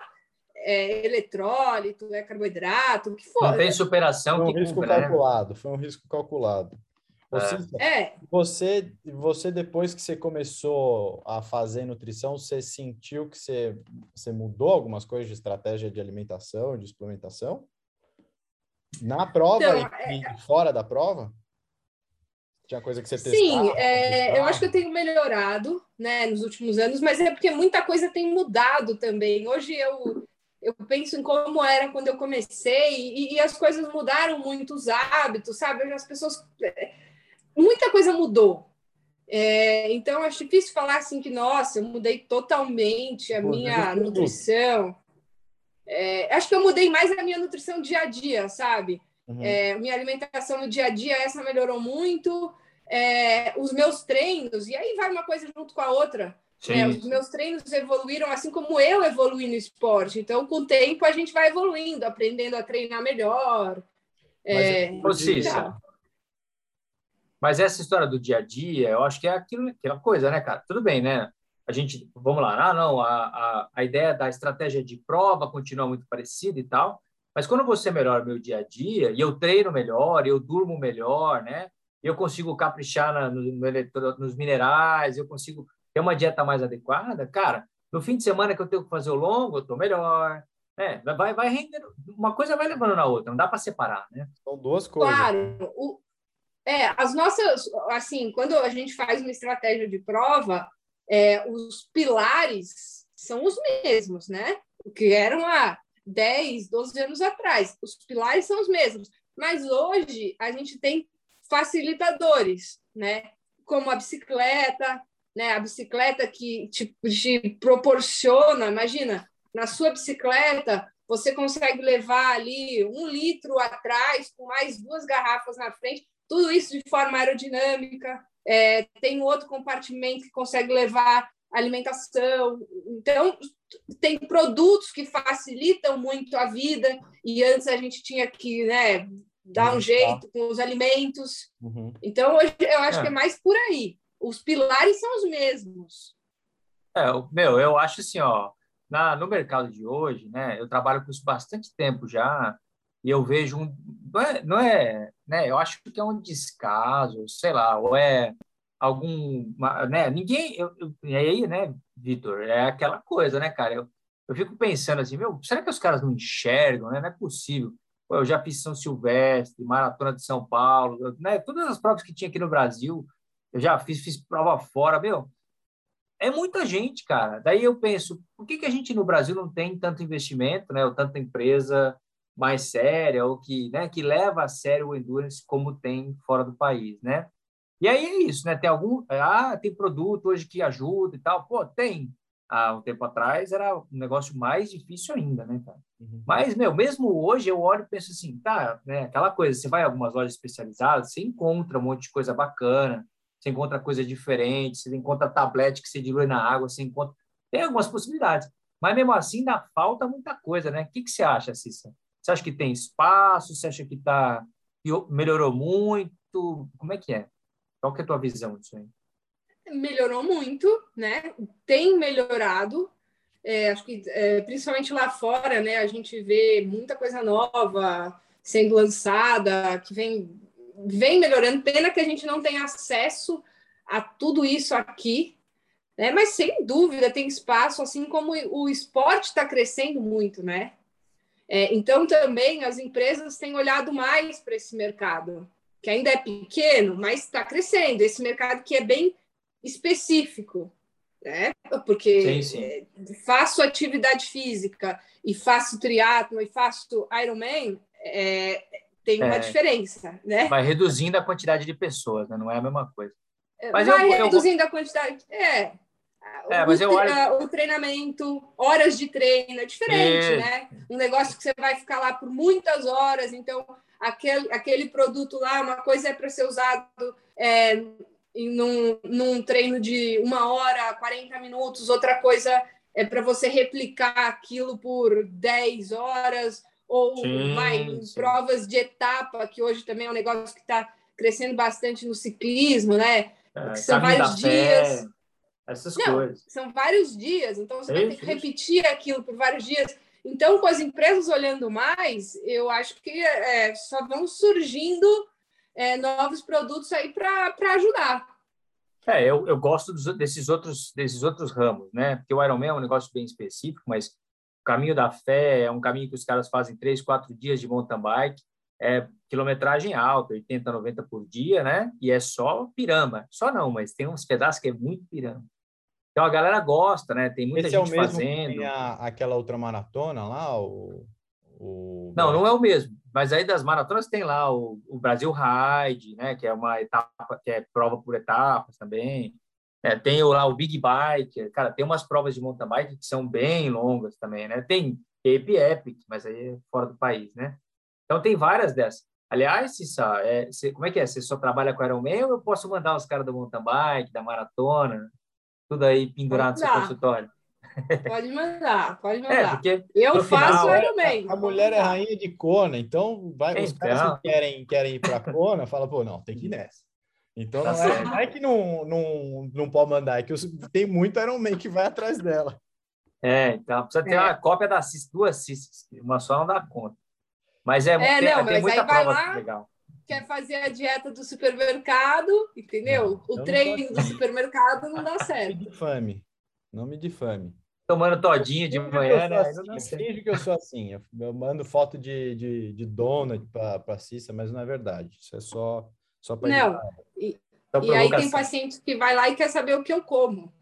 é, eletrólito, é carboidrato, o que for. Não tem superação foi um que risco cubra, né? calculado, né? Foi um risco calculado. É. é. Você, você, depois que você começou a fazer nutrição, você sentiu que você, você mudou algumas coisas de estratégia de alimentação, de suplementação? Na prova então, e, é... fora da prova? Tinha coisa que você testou? Sim, é, eu acho que eu tenho melhorado né, nos últimos anos, mas é porque muita coisa tem mudado também. Hoje eu, eu penso em como era quando eu comecei e, e as coisas mudaram muito, os hábitos, sabe? As pessoas. Muita coisa mudou. É, então, acho difícil falar assim que, nossa, eu mudei totalmente a Pô, minha nutrição. É, acho que eu mudei mais a minha nutrição dia a dia, sabe? Uhum. É, minha alimentação no dia a dia, essa melhorou muito. É, os meus treinos, e aí vai uma coisa junto com a outra. É, os meus treinos evoluíram assim como eu evolui no esporte. Então, com o tempo, a gente vai evoluindo, aprendendo a treinar melhor. É, Mas, é, mas essa história do dia a dia, eu acho que é aquilo, aquela coisa, né, cara? Tudo bem, né? A gente, vamos lá, ah, não, a, a, a ideia da estratégia de prova continua muito parecida e tal, mas quando você melhora meu dia a dia, e eu treino melhor, eu durmo melhor, né? Eu consigo caprichar na, no, no, nos minerais, eu consigo ter uma dieta mais adequada, cara, no fim de semana que eu tenho que fazer o longo, eu tô melhor, é, vai, vai rendendo, uma coisa vai levando na outra, não dá para separar, né? São duas coisas. Claro, o, é, as nossas, assim, quando a gente faz uma estratégia de prova, é, os pilares são os mesmos, né? O que eram há 10, 12 anos atrás. Os pilares são os mesmos. Mas hoje a gente tem facilitadores, né? Como a bicicleta, né? A bicicleta que te, te proporciona, imagina, na sua bicicleta você consegue levar ali um litro atrás com mais duas garrafas na frente, tudo isso de forma aerodinâmica, é, tem outro compartimento que consegue levar alimentação. Então, tem produtos que facilitam muito a vida, e antes a gente tinha que né, dar um jeito com os alimentos. Uhum. Então, hoje eu acho é. que é mais por aí. Os pilares são os mesmos. É, meu, eu acho assim, ó, na, no mercado de hoje, né, eu trabalho com isso bastante tempo já, e eu vejo um. Não é, não é né? Eu acho que é um descaso, sei lá, ou é algum. Né? Ninguém. Eu, eu, e aí, né, Vitor? É aquela coisa, né, cara? Eu, eu fico pensando assim, meu, será que os caras não enxergam, né? Não é possível. Pô, eu já fiz São Silvestre, Maratona de São Paulo, né? Todas as provas que tinha aqui no Brasil, eu já fiz, fiz prova fora, meu. É muita gente, cara. Daí eu penso, por que, que a gente no Brasil não tem tanto investimento, né? Ou tanta empresa mais séria ou que, né, que leva a sério o endurance como tem fora do país, né? E aí é isso, né? Tem algum, ah, tem produto hoje que ajuda e tal. Pô, tem. Há um tempo atrás era um negócio mais difícil ainda, né, cara? Uhum. Mas, meu, mesmo hoje eu olho e penso assim, tá, né? Aquela coisa, você vai a algumas lojas especializadas, você encontra um monte de coisa bacana, você encontra coisa diferente, você encontra tablete que você dilui na água, você encontra... Tem algumas possibilidades. Mas, mesmo assim, ainda falta muita coisa, né? O que, que você acha, Cissa? Você acha que tem espaço? Você acha que tá, melhorou muito? Como é que é? Qual que é a tua visão disso aí? Melhorou muito, né? Tem melhorado. É, acho que é, principalmente lá fora, né? A gente vê muita coisa nova sendo lançada, que vem, vem melhorando. Pena que a gente não tem acesso a tudo isso aqui, né? Mas sem dúvida tem espaço, assim como o esporte está crescendo muito, né? É, então, também as empresas têm olhado mais para esse mercado, que ainda é pequeno, mas está crescendo. Esse mercado que é bem específico, né? Porque sim, sim. É, faço atividade física e faço triatlo e faço Ironman, é, tem uma é, diferença, né? Vai reduzindo a quantidade de pessoas, né? não é a mesma coisa. É, mas vai eu, reduzindo eu... a quantidade. É, é, mas eu olho... o treinamento, horas de treino, é diferente, é. né? Um negócio que você vai ficar lá por muitas horas, então aquele, aquele produto lá, uma coisa é para ser usado é, em, num, num treino de uma hora, 40 minutos, outra coisa é para você replicar aquilo por 10 horas, ou sim, vai em provas de etapa, que hoje também é um negócio que está crescendo bastante no ciclismo, né? É, são vários dias. Fé, essas Não, coisas. São vários dias, então você vai ter que repetir aquilo por vários dias. Então, com as empresas olhando mais, eu acho que é, só vão surgindo é, novos produtos aí para ajudar. É, eu, eu gosto dos, desses outros desses outros ramos, né? Porque o Ironman é um negócio bem específico, mas o caminho da fé é um caminho que os caras fazem três, quatro dias de mountain bike, é quilometragem alta, 80, 90 por dia, né? E é só pirama. Só não, mas tem uns pedaços que é muito pirama. Então a galera gosta, né? Tem muita Esse gente é o mesmo fazendo. Que tem a, aquela outra maratona lá, o, o... Não, não é o mesmo. Mas aí das maratonas tem lá o, o Brasil Ride, né? Que é uma etapa, que é prova por etapas também. É, tem lá o Big Bike, cara, tem umas provas de mountain bike que são bem longas também, né? Tem Cape Epic, mas aí é fora do país, né? Então tem várias dessas. Aliás, Cissa, é, como é que é? Você só trabalha com Ironman ou eu posso mandar os caras do mountain bike, da maratona? Tudo aí pendurado no seu consultório. Pode mandar, pode é, mandar. É, porque eu faço final, Ironman. A, a mulher é rainha de Kona, então vai, então... os caras que querem, querem ir para Kona, fala, pô, não, tem que ir nessa. Então tá não, é, não, é, que não, não, não pode mandar, é que tem muito Ironman que vai atrás dela. É, então precisa ter é. uma cópia da CIS, duas CIS, uma só não dá conta. Mas é, é tem, não, tem muita prova lá, legal quer fazer a dieta do supermercado, entendeu? Não, o treino do supermercado não dá certo. Não me difame. Não me difame. Tomando todinho de manhã, né? Assim, finge que eu sou assim. Eu mando foto de, de, de donut para a Cissa, mas não é verdade. Isso é só, só para. Não. E, e aí tem pacientes que vai lá e quer saber o que eu como.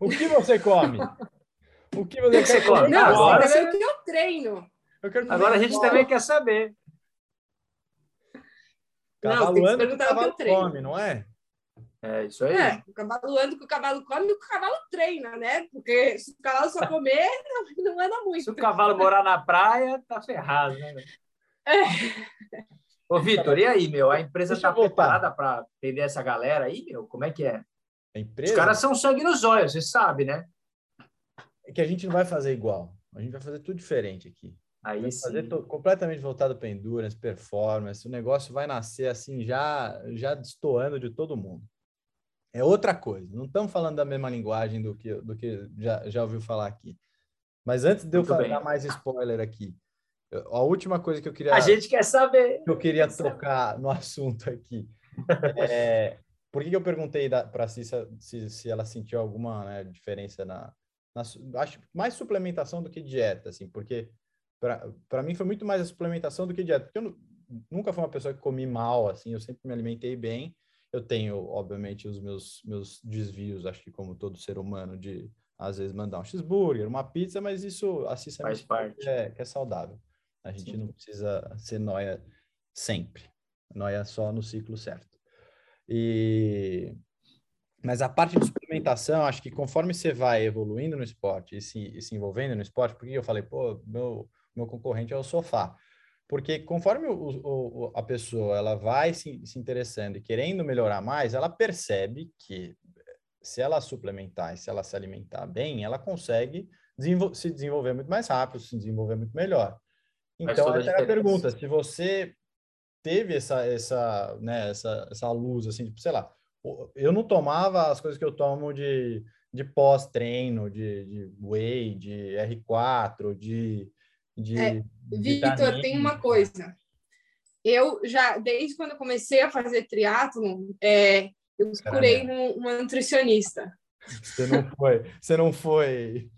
O que você come? O que você, você come? Não, agora você quer saber o que eu treino. Eu agora a gente também quer saber. Cavalo não, anda que o cavalo come, não é? É isso aí. É, o cavalo anda que o cavalo come e o cavalo treina, né? Porque se o cavalo só comer, não, não anda muito. Se o cavalo morar na praia, tá ferrado, né? É. Ô, Vitor, e aí, meu? A empresa está preparada para atender essa galera aí, meu? Como é que é? A empresa? Os caras são sangue nos olhos, você sabe, né? É que a gente não vai fazer igual. A gente vai fazer tudo diferente aqui. Aí fazer completamente voltado para endurance, performance, o negócio vai nascer assim já já destoando de todo mundo. É outra coisa. Não estamos falando da mesma linguagem do que do que já, já ouviu falar aqui. Mas antes de eu dar mais spoiler aqui, a última coisa que eu queria a gente quer saber que eu queria tocar no assunto aqui é por que, que eu perguntei para a Cissa se, se ela sentiu alguma né, diferença na, na acho mais suplementação do que dieta assim porque para mim foi muito mais a suplementação do que dieta, porque eu nunca fui uma pessoa que comi mal, assim, eu sempre me alimentei bem. Eu tenho, obviamente, os meus, meus desvios, acho que como todo ser humano, de às vezes mandar um cheeseburger, uma pizza, mas isso assim faz parte. É, que é saudável. A gente Sim. não precisa ser noia sempre. Noia só no ciclo certo. E mas a parte de suplementação, acho que conforme você vai evoluindo no esporte e se, e se envolvendo no esporte, porque eu falei, pô, meu meu concorrente é o sofá. Porque conforme o, o, a pessoa ela vai se, se interessando e querendo melhorar mais, ela percebe que se ela suplementar e se ela se alimentar bem, ela consegue desenvol se desenvolver muito mais rápido, se desenvolver muito melhor. Então, essa é a pergunta. Se você teve essa, essa, né, essa, essa luz, assim, tipo, sei lá, eu não tomava as coisas que eu tomo de, de pós-treino, de, de whey, de R4, de de, é, Vitor, tem uma coisa. Eu já, desde quando eu comecei a fazer triatlon, é, eu procurei um, uma nutricionista. Você não foi, você não foi,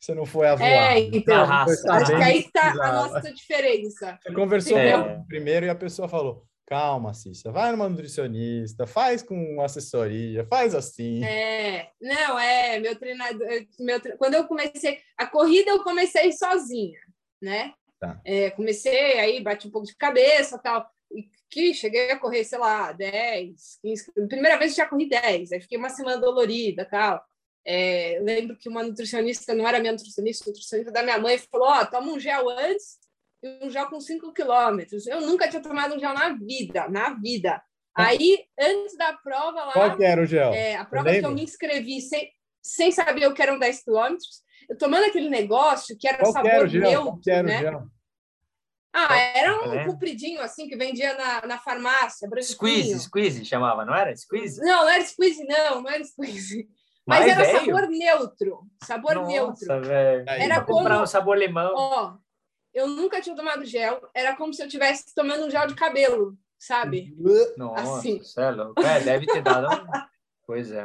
você não foi a voar. É, então, acho que aí está a nossa diferença. Você conversou é. primeiro e a pessoa falou, calma, Cícia, vai numa nutricionista, faz com assessoria, faz assim. É, não, é, meu treinador, meu, quando eu comecei, a corrida eu comecei sozinha, né? Tá. É, comecei, aí bati um pouco de cabeça tal. E que cheguei a correr, sei lá, 10, 15. Primeira vez já corri 10, aí fiquei uma semana dolorida tal. É, lembro que uma nutricionista, não era minha nutricionista, nutricionista da minha mãe, falou: Ó, oh, toma um gel antes e um gel com 5 quilômetros. Eu nunca tinha tomado um gel na vida, na vida. Aí, antes da prova lá. Qual que era o gel? É, a prova que eu me inscrevi sem, sem saber o que eram 10 quilômetros, tomando aquele negócio que era Qual sabor era gel? neutro, Qual né? Gel? Ah, era um é. compridinho assim que vendia na, na farmácia, branquinho. Squeeze, squeeze chamava, não era? Squeeze? Não, não era squeeze, não, não era squeeze. Mas, Mas era veio? sabor neutro, sabor Nossa, neutro. Véio. Era como comprar um sabor limão. Ó, eu nunca tinha tomado gel, era como se eu estivesse tomando um gel de cabelo, sabe? Nossa, assim. é, é deve ter dado. Pois é.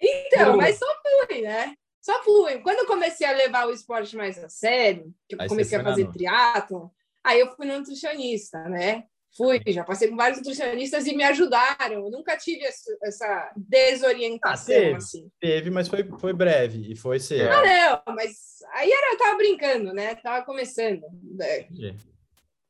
Então, mas só flui, né? Só flui. Quando eu comecei a levar o esporte mais a sério, que eu comecei a fazer triatlo, aí eu fui no nutricionista, né? Fui, já passei com vários nutricionistas e me ajudaram. Eu nunca tive essa desorientação. Ah, teve, assim. teve, mas foi, foi breve e foi cedo. Ah, não, mas aí era, eu tava brincando, né? Tava começando. É. Entendi.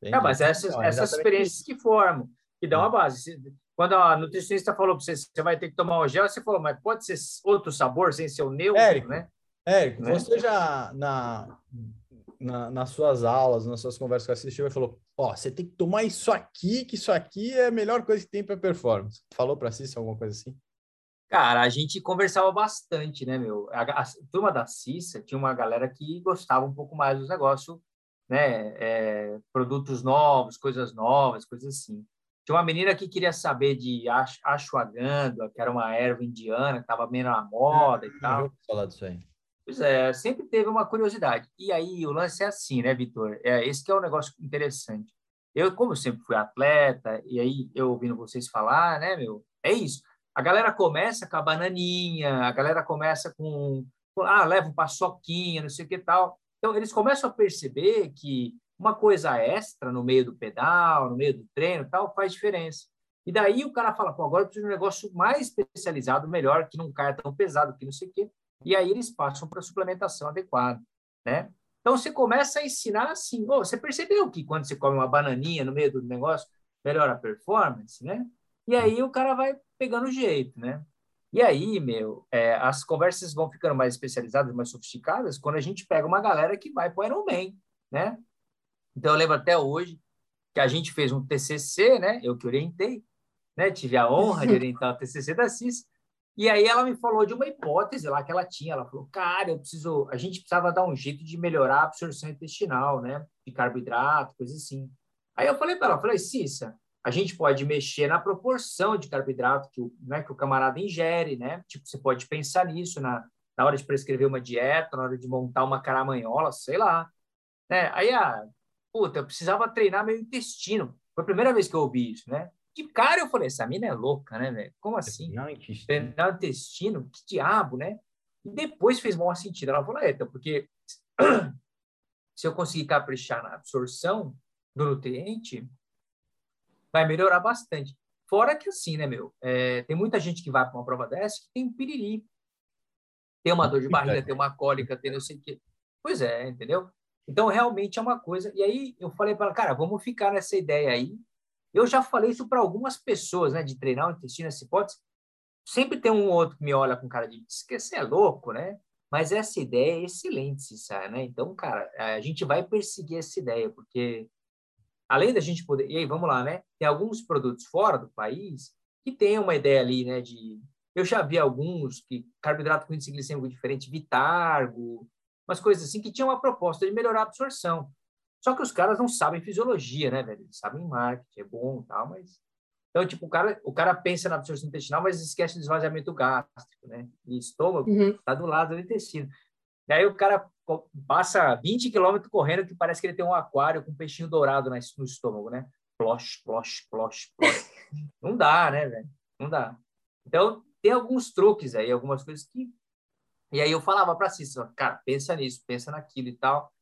Entendi. mas essas, essas experiências que formam, que dão a base. Quando a nutricionista falou para você, você vai ter que tomar o gel, você falou, mas pode ser outro sabor sem ser o neutro, Érico, né? Érico, né? você já na, na, nas suas aulas, nas suas conversas com a assistiu, falou, ó, oh, você tem que tomar isso aqui, que isso aqui é a melhor coisa que tem para performance. Falou para Cissa alguma coisa assim? Cara, a gente conversava bastante, né, meu? A, a, a turma da Cissa tinha uma galera que gostava um pouco mais dos negócios, né? É, produtos novos, coisas novas, coisas assim. Tinha uma menina que queria saber de ashwagandha, que era uma erva indiana, que estava meio na moda ah, e tal. Eu vou falar disso aí. Pois é, sempre teve uma curiosidade. E aí o lance é assim, né, Vitor? É, esse que é um negócio interessante. Eu, como sempre fui atleta, e aí eu ouvindo vocês falar, né, meu? É isso. A galera começa com a bananinha, a galera começa com, com ah, leva um paçoquinha, não sei o que tal. Então, eles começam a perceber que uma coisa extra no meio do pedal, no meio do treino tal, faz diferença. E daí o cara fala, pô, agora eu preciso de um negócio mais especializado, melhor, que não caia tão pesado, que não sei o quê. E aí eles passam para a suplementação adequada, né? Então você começa a ensinar assim, oh, você percebeu que quando você come uma bananinha no meio do negócio, melhora a performance, né? E aí o cara vai pegando o jeito, né? E aí, meu, é, as conversas vão ficando mais especializadas, mais sofisticadas, quando a gente pega uma galera que vai para o Ironman, né? Então, eu lembro até hoje que a gente fez um TCC, né? Eu que orientei, né? Tive a honra de orientar o TCC da CIS. E aí ela me falou de uma hipótese lá que ela tinha. Ela falou, cara, eu preciso, a gente precisava dar um jeito de melhorar a absorção intestinal, né? De carboidrato, coisa assim. Aí eu falei para ela, falei, Cissa, a gente pode mexer na proporção de carboidrato que o, né, que o camarada ingere, né? Tipo, você pode pensar nisso na, na hora de prescrever uma dieta, na hora de montar uma caramanhola, sei lá. Né? Aí a puta, eu precisava treinar meu intestino. Foi a primeira vez que eu ouvi isso, né? De cara eu falei, essa mina é louca, né, velho? Como assim? Treinar o intestino. Treinar o intestino? Que diabo, né? E depois fez maior sentido. Ela falou, eita, porque se eu conseguir caprichar na absorção do nutriente, vai melhorar bastante. Fora que assim, né, meu? É, tem muita gente que vai para uma prova dessa que tem um piriri. Tem uma dor de barriga, tem uma cólica, tem não sei o quê. Pois é, entendeu? Então, realmente é uma coisa. E aí eu falei para ela, cara, vamos ficar nessa ideia aí. Eu já falei isso para algumas pessoas, né, de treinar o intestino, essa hipótese. Sempre tem um ou outro que me olha com cara de esquecer, é louco, né? Mas essa ideia é excelente, Cissar, né? Então, cara, a gente vai perseguir essa ideia, porque além da gente poder. E aí, vamos lá, né? Tem alguns produtos fora do país que tem uma ideia ali, né? De. Eu já vi alguns que carboidrato com índice glicêmico diferente, Vitargo, umas coisas assim que tinham uma proposta de melhorar a absorção. Só que os caras não sabem fisiologia, né, velho? Eles sabem marketing, é bom e tal, mas... Então, tipo, o cara, o cara pensa na absorção intestinal, mas esquece do esvaziamento gástrico, né? E estômago uhum. tá do lado do intestino. E aí o cara passa 20 quilômetros correndo que parece que ele tem um aquário com um peixinho dourado no estômago, né? Plosh, plosh, plosh, plosh. não dá, né, velho? Não dá. Então, tem alguns truques aí, algumas coisas que e aí eu falava para Cícero, cara, pensa nisso, pensa naquilo e tal.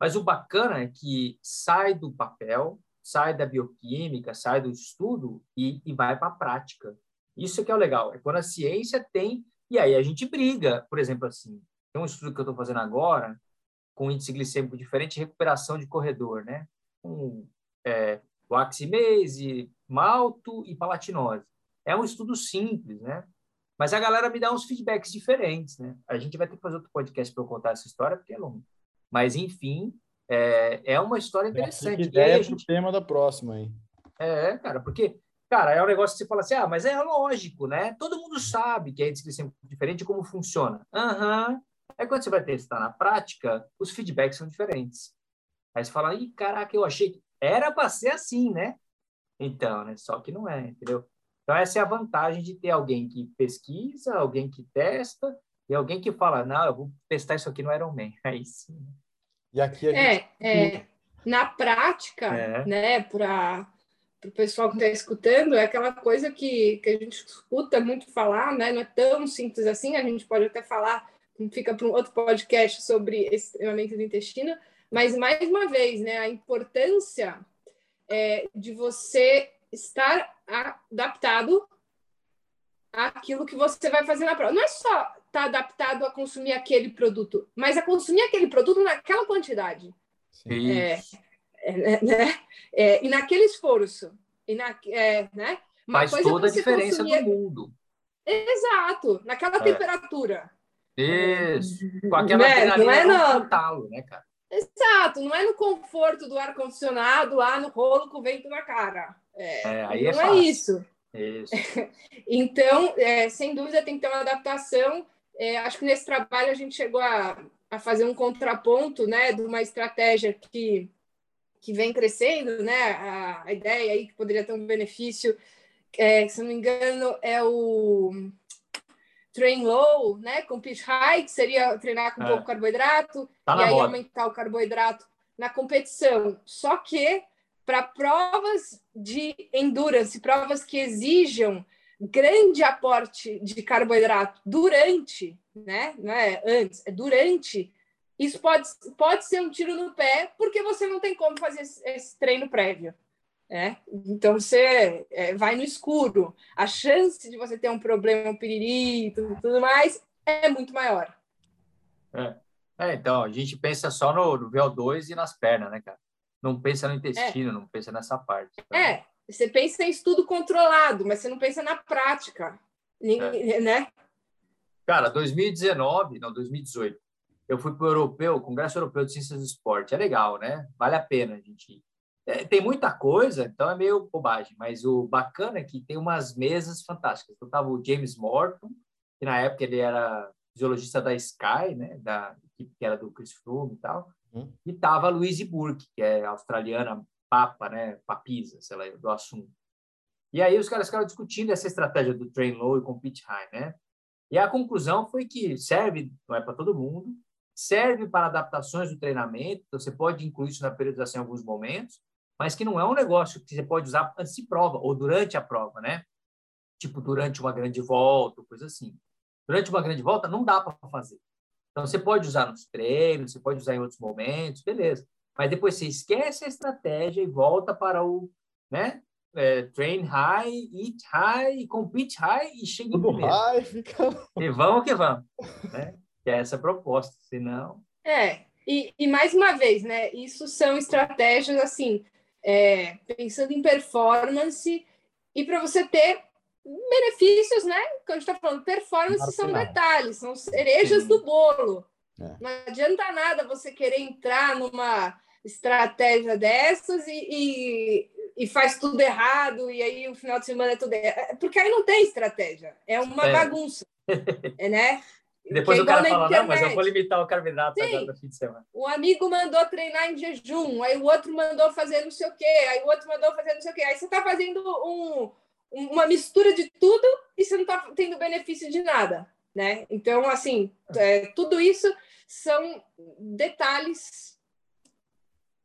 Mas o bacana é que sai do papel, sai da bioquímica, sai do estudo e, e vai para a prática. Isso que é o legal, é quando a ciência tem, e aí a gente briga, por exemplo, assim, tem um estudo que eu estou fazendo agora, com índice glicêmico diferente, recuperação de corredor, né? Com é, oximase, malto e palatinose. É um estudo simples, né? Mas a galera me dá uns feedbacks diferentes, né? A gente vai ter que fazer outro podcast para eu contar essa história, porque é longo. Mas, enfim, é, é uma história interessante. Que ideia é gente... o tema da próxima, hein? É, cara, porque, cara, é um negócio que você fala assim, ah, mas é lógico, né? Todo mundo sabe que a glicêmico é diferente como funciona. Aham. Uhum. Aí quando você vai testar na prática, os feedbacks são diferentes. Aí você fala, ih, caraca, eu achei que era para ser assim, né? Então, né? Só que não é, entendeu? Então, essa é a vantagem de ter alguém que pesquisa, alguém que testa e alguém que fala, não, eu vou testar isso aqui no Ironman. Aí sim. E aqui a gente... É, é na prática, é. né, para o pessoal que está escutando, é aquela coisa que, que a gente escuta muito falar, né? Não é tão simples assim, a gente pode até falar, fica para um outro podcast sobre esse treinamento do intestino, mas mais uma vez, né, a importância é, de você estar adaptado àquilo que você vai fazer na prova. Não é só estar tá adaptado a consumir aquele produto, mas a consumir aquele produto naquela quantidade. É, é, né? É, e naquele esforço. E na, é, né? Uma Faz toda a diferença consumir... do mundo. Exato, naquela é. temperatura. Isso, com aquela né? não é no... talo, né, cara? Exato, não é no conforto do ar-condicionado lá no rolo com o vento na cara. É, é é não é, é isso. isso. então, sem dúvida, tem que ter uma adaptação. Acho que nesse trabalho a gente chegou a, a fazer um contraponto né, de uma estratégia que, que vem crescendo, né? A, a ideia aí que poderia ter um benefício, é, se não me engano, é o train low, né, com pitch high, que seria treinar com pouco carboidrato, tá e aí moda. aumentar o carboidrato na competição. Só que para provas de endurance, provas que exijam grande aporte de carboidrato durante, né, não é antes, é durante, isso pode, pode ser um tiro no pé, porque você não tem como fazer esse, esse treino prévio. É? Então você é, vai no escuro. A chance de você ter um problema, um piriri e tudo, tudo, mais é muito maior. É. é. então, a gente pensa só no, no VO2 e nas pernas, né, cara? Não pensa no intestino, é. não pensa nessa parte. Tá? É, você pensa em estudo controlado, mas você não pensa na prática, é. né? Cara, 2019, não, 2018, eu fui para o Europeu, Congresso Europeu de Ciências do Esporte. É legal, né? Vale a pena a gente ir. É, tem muita coisa, então é meio bobagem, mas o bacana é que tem umas mesas fantásticas. Então estava o James Morton, que na época ele era fisiologista da Sky, né, da equipe que era do Chris Froome e tal, uhum. e estava a Louise Burke, que é australiana, papa, né, papisa, sei lá, do assunto. E aí os caras ficaram discutindo essa estratégia do train low e compete high, né? E a conclusão foi que serve, não é para todo mundo, serve para adaptações do treinamento, então você pode incluir isso na periodização em alguns momentos, mas que não é um negócio que você pode usar antes de prova ou durante a prova, né? Tipo, durante uma grande volta, coisa assim. Durante uma grande volta, não dá para fazer. Então, você pode usar nos treinos, você pode usar em outros momentos, beleza. Mas depois você esquece a estratégia e volta para o, né? É, train high, eat high, compete high e chega Tudo em primeiro. High, fica... E vamos que vamos. Né? Que é essa a proposta, senão... É, e, e mais uma vez, né? Isso são estratégias, assim, é, pensando em performance e para você ter benefícios, né? Quando a gente está falando performance, são detalhes, são cerejas Sim. do bolo. É. Não adianta nada você querer entrar numa estratégia dessas e, e, e, faz tudo errado, e aí o final de semana é tudo errado. É, porque aí não tem estratégia, é uma é. bagunça. É, né? Depois o cara fala, não, mas eu vou limitar o carboidrato Sim. agora no fim de semana. O amigo mandou treinar em jejum, aí o outro mandou fazer não sei o quê, aí o outro mandou fazer não sei o quê. Aí você está fazendo um, uma mistura de tudo e você não está tendo benefício de nada, né? Então, assim, é, tudo isso são detalhes.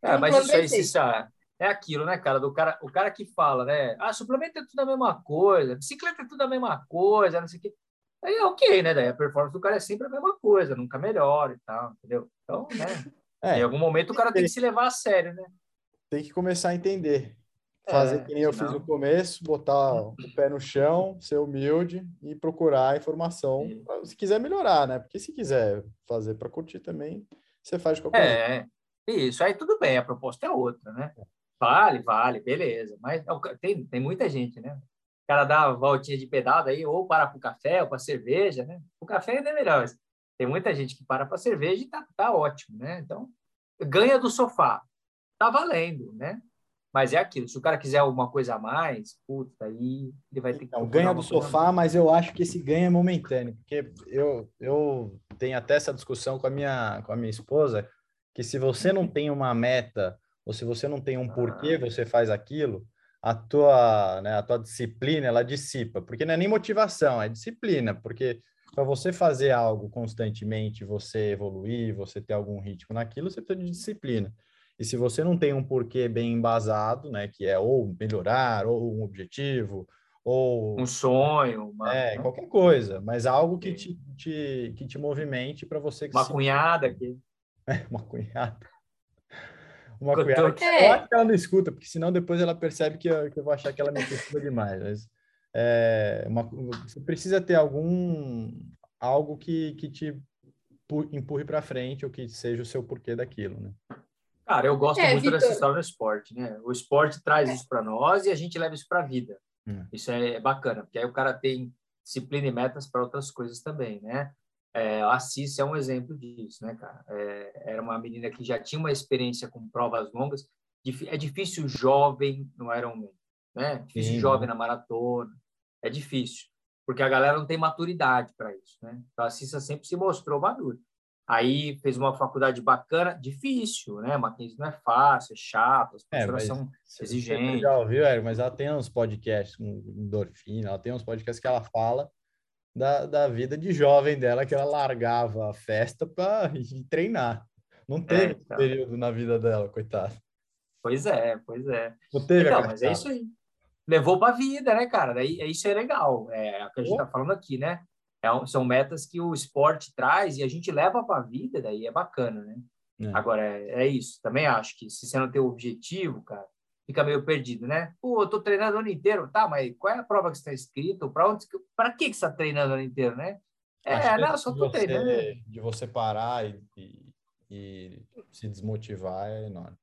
É, mas isso aí, Cissa, é aquilo, né, cara? Do cara, o cara que fala, né? Ah, suplemento é tudo a mesma coisa, bicicleta é tudo a mesma coisa, não sei o quê. Aí é ok, né? Daí a performance do cara é sempre a mesma coisa, nunca melhora e tal, entendeu? Então, né? É, em algum momento o cara tem que se levar a sério, né? Tem que começar a entender. Fazer é, que nem eu fiz no começo, botar o pé no chão, ser humilde e procurar informação, se quiser melhorar, né? Porque se quiser fazer para curtir também, você faz de qualquer É, jeito. isso. Aí tudo bem, a proposta é outra, né? Vale, vale, beleza. Mas é tem, tem muita gente, né? cara dá uma voltinha de pedada aí, ou para para o café, ou para cerveja, né? O café ainda é melhor. Tem muita gente que para para cerveja e tá, tá ótimo, né? Então, ganha do sofá. Tá valendo, né? Mas é aquilo, se o cara quiser alguma coisa a mais, puta, aí ele vai ter que. Então, ganha do sofá, mas eu acho que esse ganho é momentâneo, porque eu, eu tenho até essa discussão com a, minha, com a minha esposa, que se você não tem uma meta, ou se você não tem um porquê ah. você faz aquilo, a tua, né, a tua disciplina, ela dissipa, porque não é nem motivação, é disciplina, porque para você fazer algo constantemente, você evoluir, você ter algum ritmo naquilo, você precisa de disciplina. E se você não tem um porquê bem embasado, né, que é ou melhorar, ou um objetivo, ou um sonho, uma... é qualquer coisa, mas algo que te, te que te movimente para você uma se... cunhada aqui, é, uma cunhada, uma cunhada que é. eu que ela não escuta, porque senão depois ela percebe que eu, que eu vou achar que ela me escuta demais. Mas é, uma, você precisa ter algum algo que, que te empurre para frente ou que seja o seu porquê daquilo, né? Cara, eu gosto é, muito Victor... dessa história do esporte, né? O esporte traz é. isso para nós e a gente leva isso para a vida. Hum. Isso é bacana, porque aí o cara tem disciplina e metas para outras coisas também, né? É, a Cis é um exemplo disso, né, cara? É, era uma menina que já tinha uma experiência com provas longas. É difícil jovem no Ironman, né? Difícil Sim. jovem na maratona. É difícil, porque a galera não tem maturidade para isso, né? Então a Cissa sempre se mostrou madura. Aí fez uma faculdade bacana, difícil, né? Mackenzie não é fácil, é chato, as pessoas é, são exigentes. Já ouviu, Eric, mas ela tem uns podcasts com endorfina, ela tem uns podcasts que ela fala da, da vida de jovem dela, que ela largava a festa para treinar. Não é, teve é, então. período na vida dela, coitada. Pois é, pois é. Não teve então, mas é isso aí. Levou para a vida, né, cara? Daí isso é legal. É o que a gente está falando aqui, né? É, são metas que o esporte traz e a gente leva para a vida, daí é bacana, né? É. Agora, é, é, isso. Também acho que se você não tem o objetivo, cara, fica meio perdido, né? Pô, eu tô treinando o ano inteiro, tá, mas qual é a prova que está escrito? Para onde, para que que você está treinando o ano inteiro, né? É, não, só tô você, treinando. De você parar e, e, e, se desmotivar é enorme.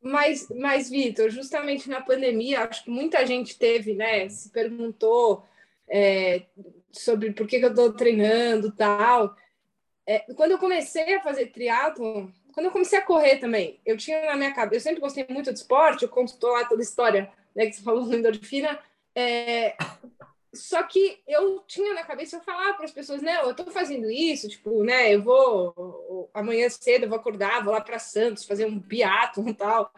Mas, mas Vitor, justamente na pandemia, acho que muita gente teve, né? Se perguntou é, sobre por que, que eu estou treinando tal. É, quando eu comecei a fazer triatlo quando eu comecei a correr também, eu tinha na minha cabeça, eu sempre gostei muito de esporte, eu conto lá toda a história né, que você falou no endorfina, é, só que eu tinha na cabeça, eu falava para as pessoas, né, eu estou fazendo isso, tipo, né, eu vou, amanhã cedo eu vou acordar, vou lá para Santos fazer um biato e tal,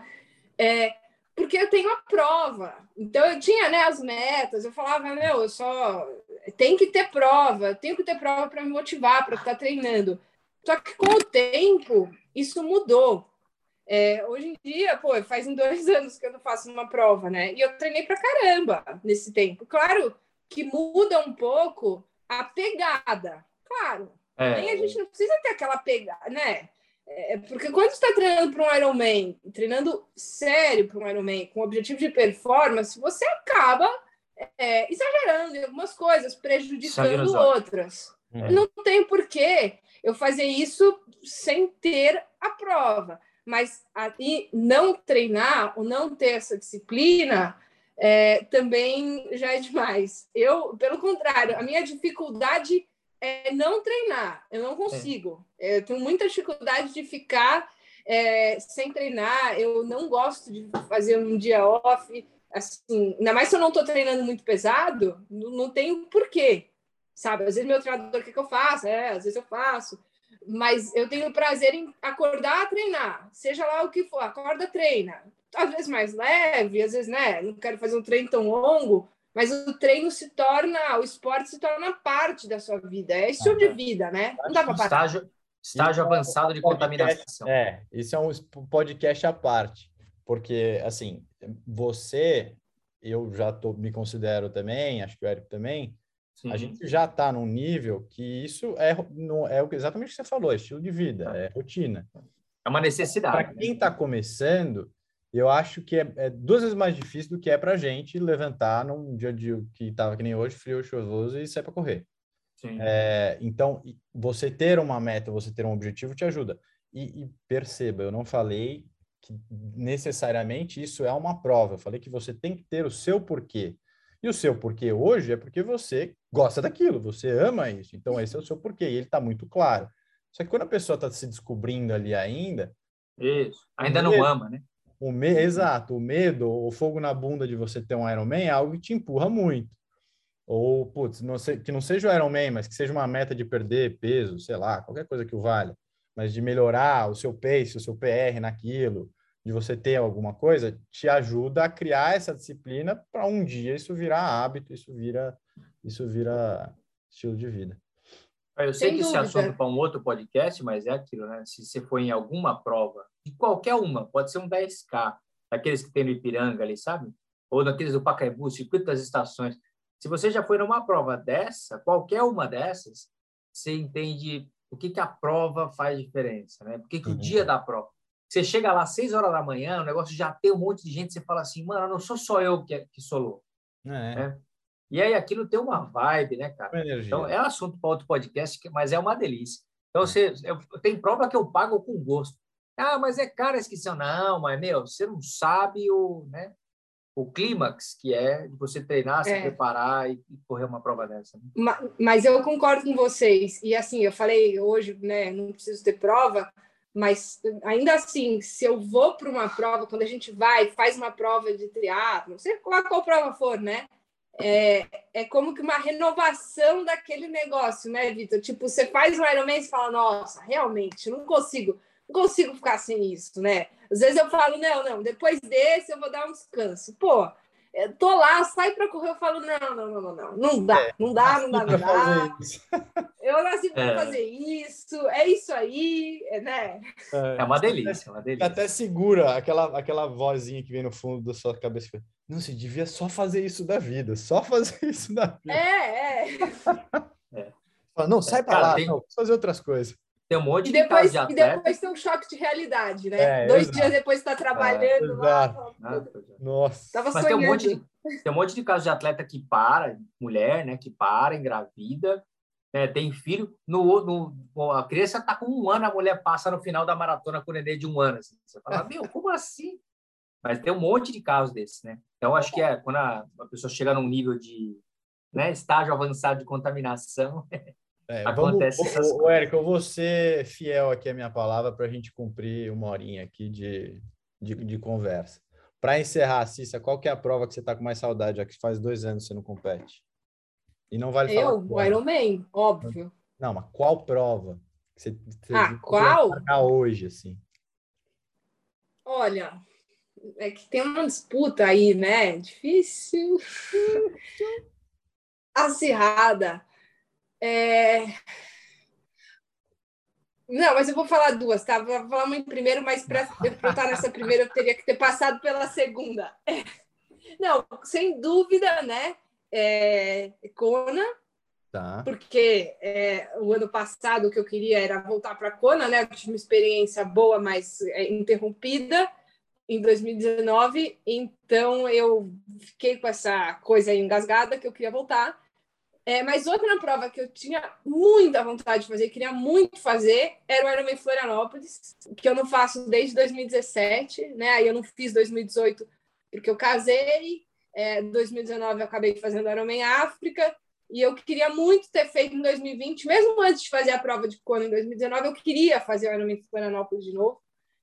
é, porque eu tenho a prova. Então eu tinha né, as metas, eu falava, meu, eu só tem que ter prova, tenho que ter prova para me motivar, para estar treinando. Só que com o tempo, isso mudou. É, hoje em dia, pô, faz em dois anos que eu não faço uma prova, né? E eu treinei para caramba nesse tempo. Claro que muda um pouco a pegada, claro. É. Nem a gente não precisa ter aquela pegada, né? É, porque quando você está treinando para um Ironman, treinando sério para um Ironman, com objetivo de performance, você acaba é, exagerando em algumas coisas, prejudicando outras. É. Não tem porquê eu fazer isso sem ter a prova. Mas aí não treinar ou não ter essa disciplina é, também já é demais. Eu, pelo contrário, a minha dificuldade é não treinar. Eu não consigo. É. Eu tenho muita dificuldade de ficar é, sem treinar. Eu não gosto de fazer um dia off. Assim, ainda mais se eu não estou treinando muito pesado, não, não tenho porquê. Sabe? Às vezes meu treinador quer que eu faça, é, às vezes eu faço. Mas eu tenho prazer em acordar treinar, seja lá o que for, acorda, treina. Às vezes mais leve, às vezes, né? Não quero fazer um treino tão longo, mas o treino se torna, o esporte se torna parte da sua vida. É estilo de vida, né? Não dá para parar. Estágio, estágio então, avançado de contaminação. É, isso é um podcast à parte, porque assim, você, eu já tô, me considero também, acho que o Érico também, Sim. a gente já está num nível que isso é, não, é exatamente o que você falou, é estilo de vida, é rotina. É uma necessidade. Para quem está começando, eu acho que é, é, duas vezes mais difícil do que é para a gente levantar num dia de que estava que nem hoje, frio, chuvoso, e sair para correr. É, então, você ter uma meta, você ter um objetivo te ajuda. E, e, perceba, eu não falei que necessariamente isso é uma prova. Eu falei que você tem que ter o seu porquê. E o seu porquê hoje é porque você gosta daquilo, você ama isso. Então, esse é o seu porquê. E ele está muito claro. Só que quando a pessoa está se descobrindo ali ainda. Isso, ainda não ama, né? O me... exato, o medo, o fogo na bunda de você ter um Ironman é algo que te empurra muito. Ou, putz, não sei, que não seja o Ironman, mas que seja uma meta de perder peso, sei lá, qualquer coisa que o valha, mas de melhorar o seu pace, o seu PR naquilo, de você ter alguma coisa, te ajuda a criar essa disciplina para um dia isso virar hábito, isso vira, isso vira estilo de vida. Eu sei Sem que dúvida. esse assunto para um outro podcast, mas é aquilo, né? Se você for em alguma prova, de qualquer uma, pode ser um 10K, daqueles que tem no Ipiranga ali, sabe? Ou daqueles do Pacaembu, circuito das estações. Se você já foi numa prova dessa, qualquer uma dessas, você entende o que, que a prova faz diferença, né? Por que, que uhum. o dia da prova? Você chega lá às 6 horas da manhã, o negócio já tem um monte de gente, você fala assim, mano, não sou só eu que, que sou louco. É. Né? E aí aquilo tem uma vibe, né, cara? Então é assunto para outro podcast, mas é uma delícia. Então é. você eu, tem prova que eu pago com gosto. Ah, mas é cara a inscrição. Não, mas meu, você não sabe o, né? o clímax que é de você treinar, se é. preparar e, e, correr uma prova dessa. Né? Mas eu concordo com vocês. E assim, eu falei hoje, né, não preciso ter prova, mas ainda assim, se eu vou para uma prova, quando a gente vai, faz uma prova de triatlo, sei lá qual prova for, né? É, é como que uma renovação daquele negócio, né, Vitor? Tipo, você faz um Ironman e fala, nossa, realmente, não consigo, não consigo ficar sem isso, né? Às vezes eu falo, não, não, depois desse eu vou dar um descanso. Pô, eu tô lá, sai para correr, eu falo, não, não, não, não, não, não dá, não dá, não dá, não dá. Eu nasci para é. fazer isso, é isso aí, é, né? É, é uma delícia, é uma delícia. Até segura aquela, aquela vozinha que vem no fundo da sua cabeça. Não, se devia só fazer isso da vida, só fazer isso da vida. É, é. é. Não, sai para lá, tem... não, fazer outras coisas. Tem um monte e de depois, de atleta. E depois tem um choque de realidade, né? É, Dois exato. dias depois está trabalhando é, lá. Nossa. Tava Mas tem um, monte de, tem um monte de casos de atleta que para, mulher, né? Que para, engravida, né, tem filho. No, no, a criança está com um ano, a mulher passa no final da maratona com o neném de um ano. Assim. Você fala, meu, como assim? Mas tem um monte de casos desses, né? Então, acho que é quando a, a pessoa chega num nível de né, estágio avançado de contaminação, É, Acontece vamos, ô, ô, Érico, eu vou ser fiel aqui à minha palavra para a gente cumprir uma horinha aqui de, de, de conversa. Para encerrar, Cissa, qual que é a prova que você está com mais saudade, já que faz dois anos que você não compete? E não vale eu, falar. Eu, o Ironman, óbvio. Não, mas qual prova? Que você, você ah, qual? hoje, assim. Olha, é que tem uma disputa aí, né? Difícil. Acirrada. É... Não, mas eu vou falar duas, tá? Vou falar uma primeiro, mas para eu estar nessa primeira eu teria que ter passado pela segunda. Não, sem dúvida, né? É... Kona, tá. porque é, o ano passado o que eu queria era voltar para Kona, né? Eu tive uma experiência boa, mas é, interrompida em 2019, então eu fiquei com essa coisa engasgada que eu queria voltar. É, mas outra prova que eu tinha muita vontade de fazer, queria muito fazer, era o Ironman Florianópolis, que eu não faço desde 2017, né? Aí eu não fiz 2018 porque eu casei, é, 2019 eu acabei fazendo Ironman África, e eu queria muito ter feito em 2020, mesmo antes de fazer a prova de Kona em 2019, eu queria fazer o Ironman Florianópolis de novo.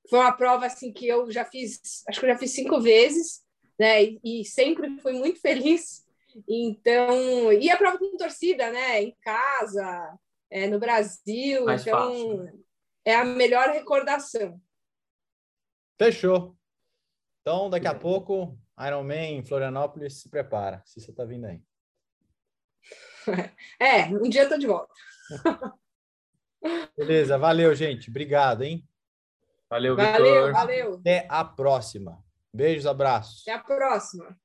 Foi uma prova assim que eu já fiz, acho que eu já fiz cinco vezes, né? E, e sempre fui muito feliz então, e a prova com torcida, né? Em casa, é, no Brasil. Mais então, fácil, né? é a melhor recordação. Fechou. Então, daqui a pouco, Ironman em Florianópolis, se prepara, se você está vindo aí. É, um dia eu tô de volta. Beleza, valeu, gente. Obrigado, hein? Valeu, Valeu, valeu. Até a próxima. Beijos, abraços. Até a próxima.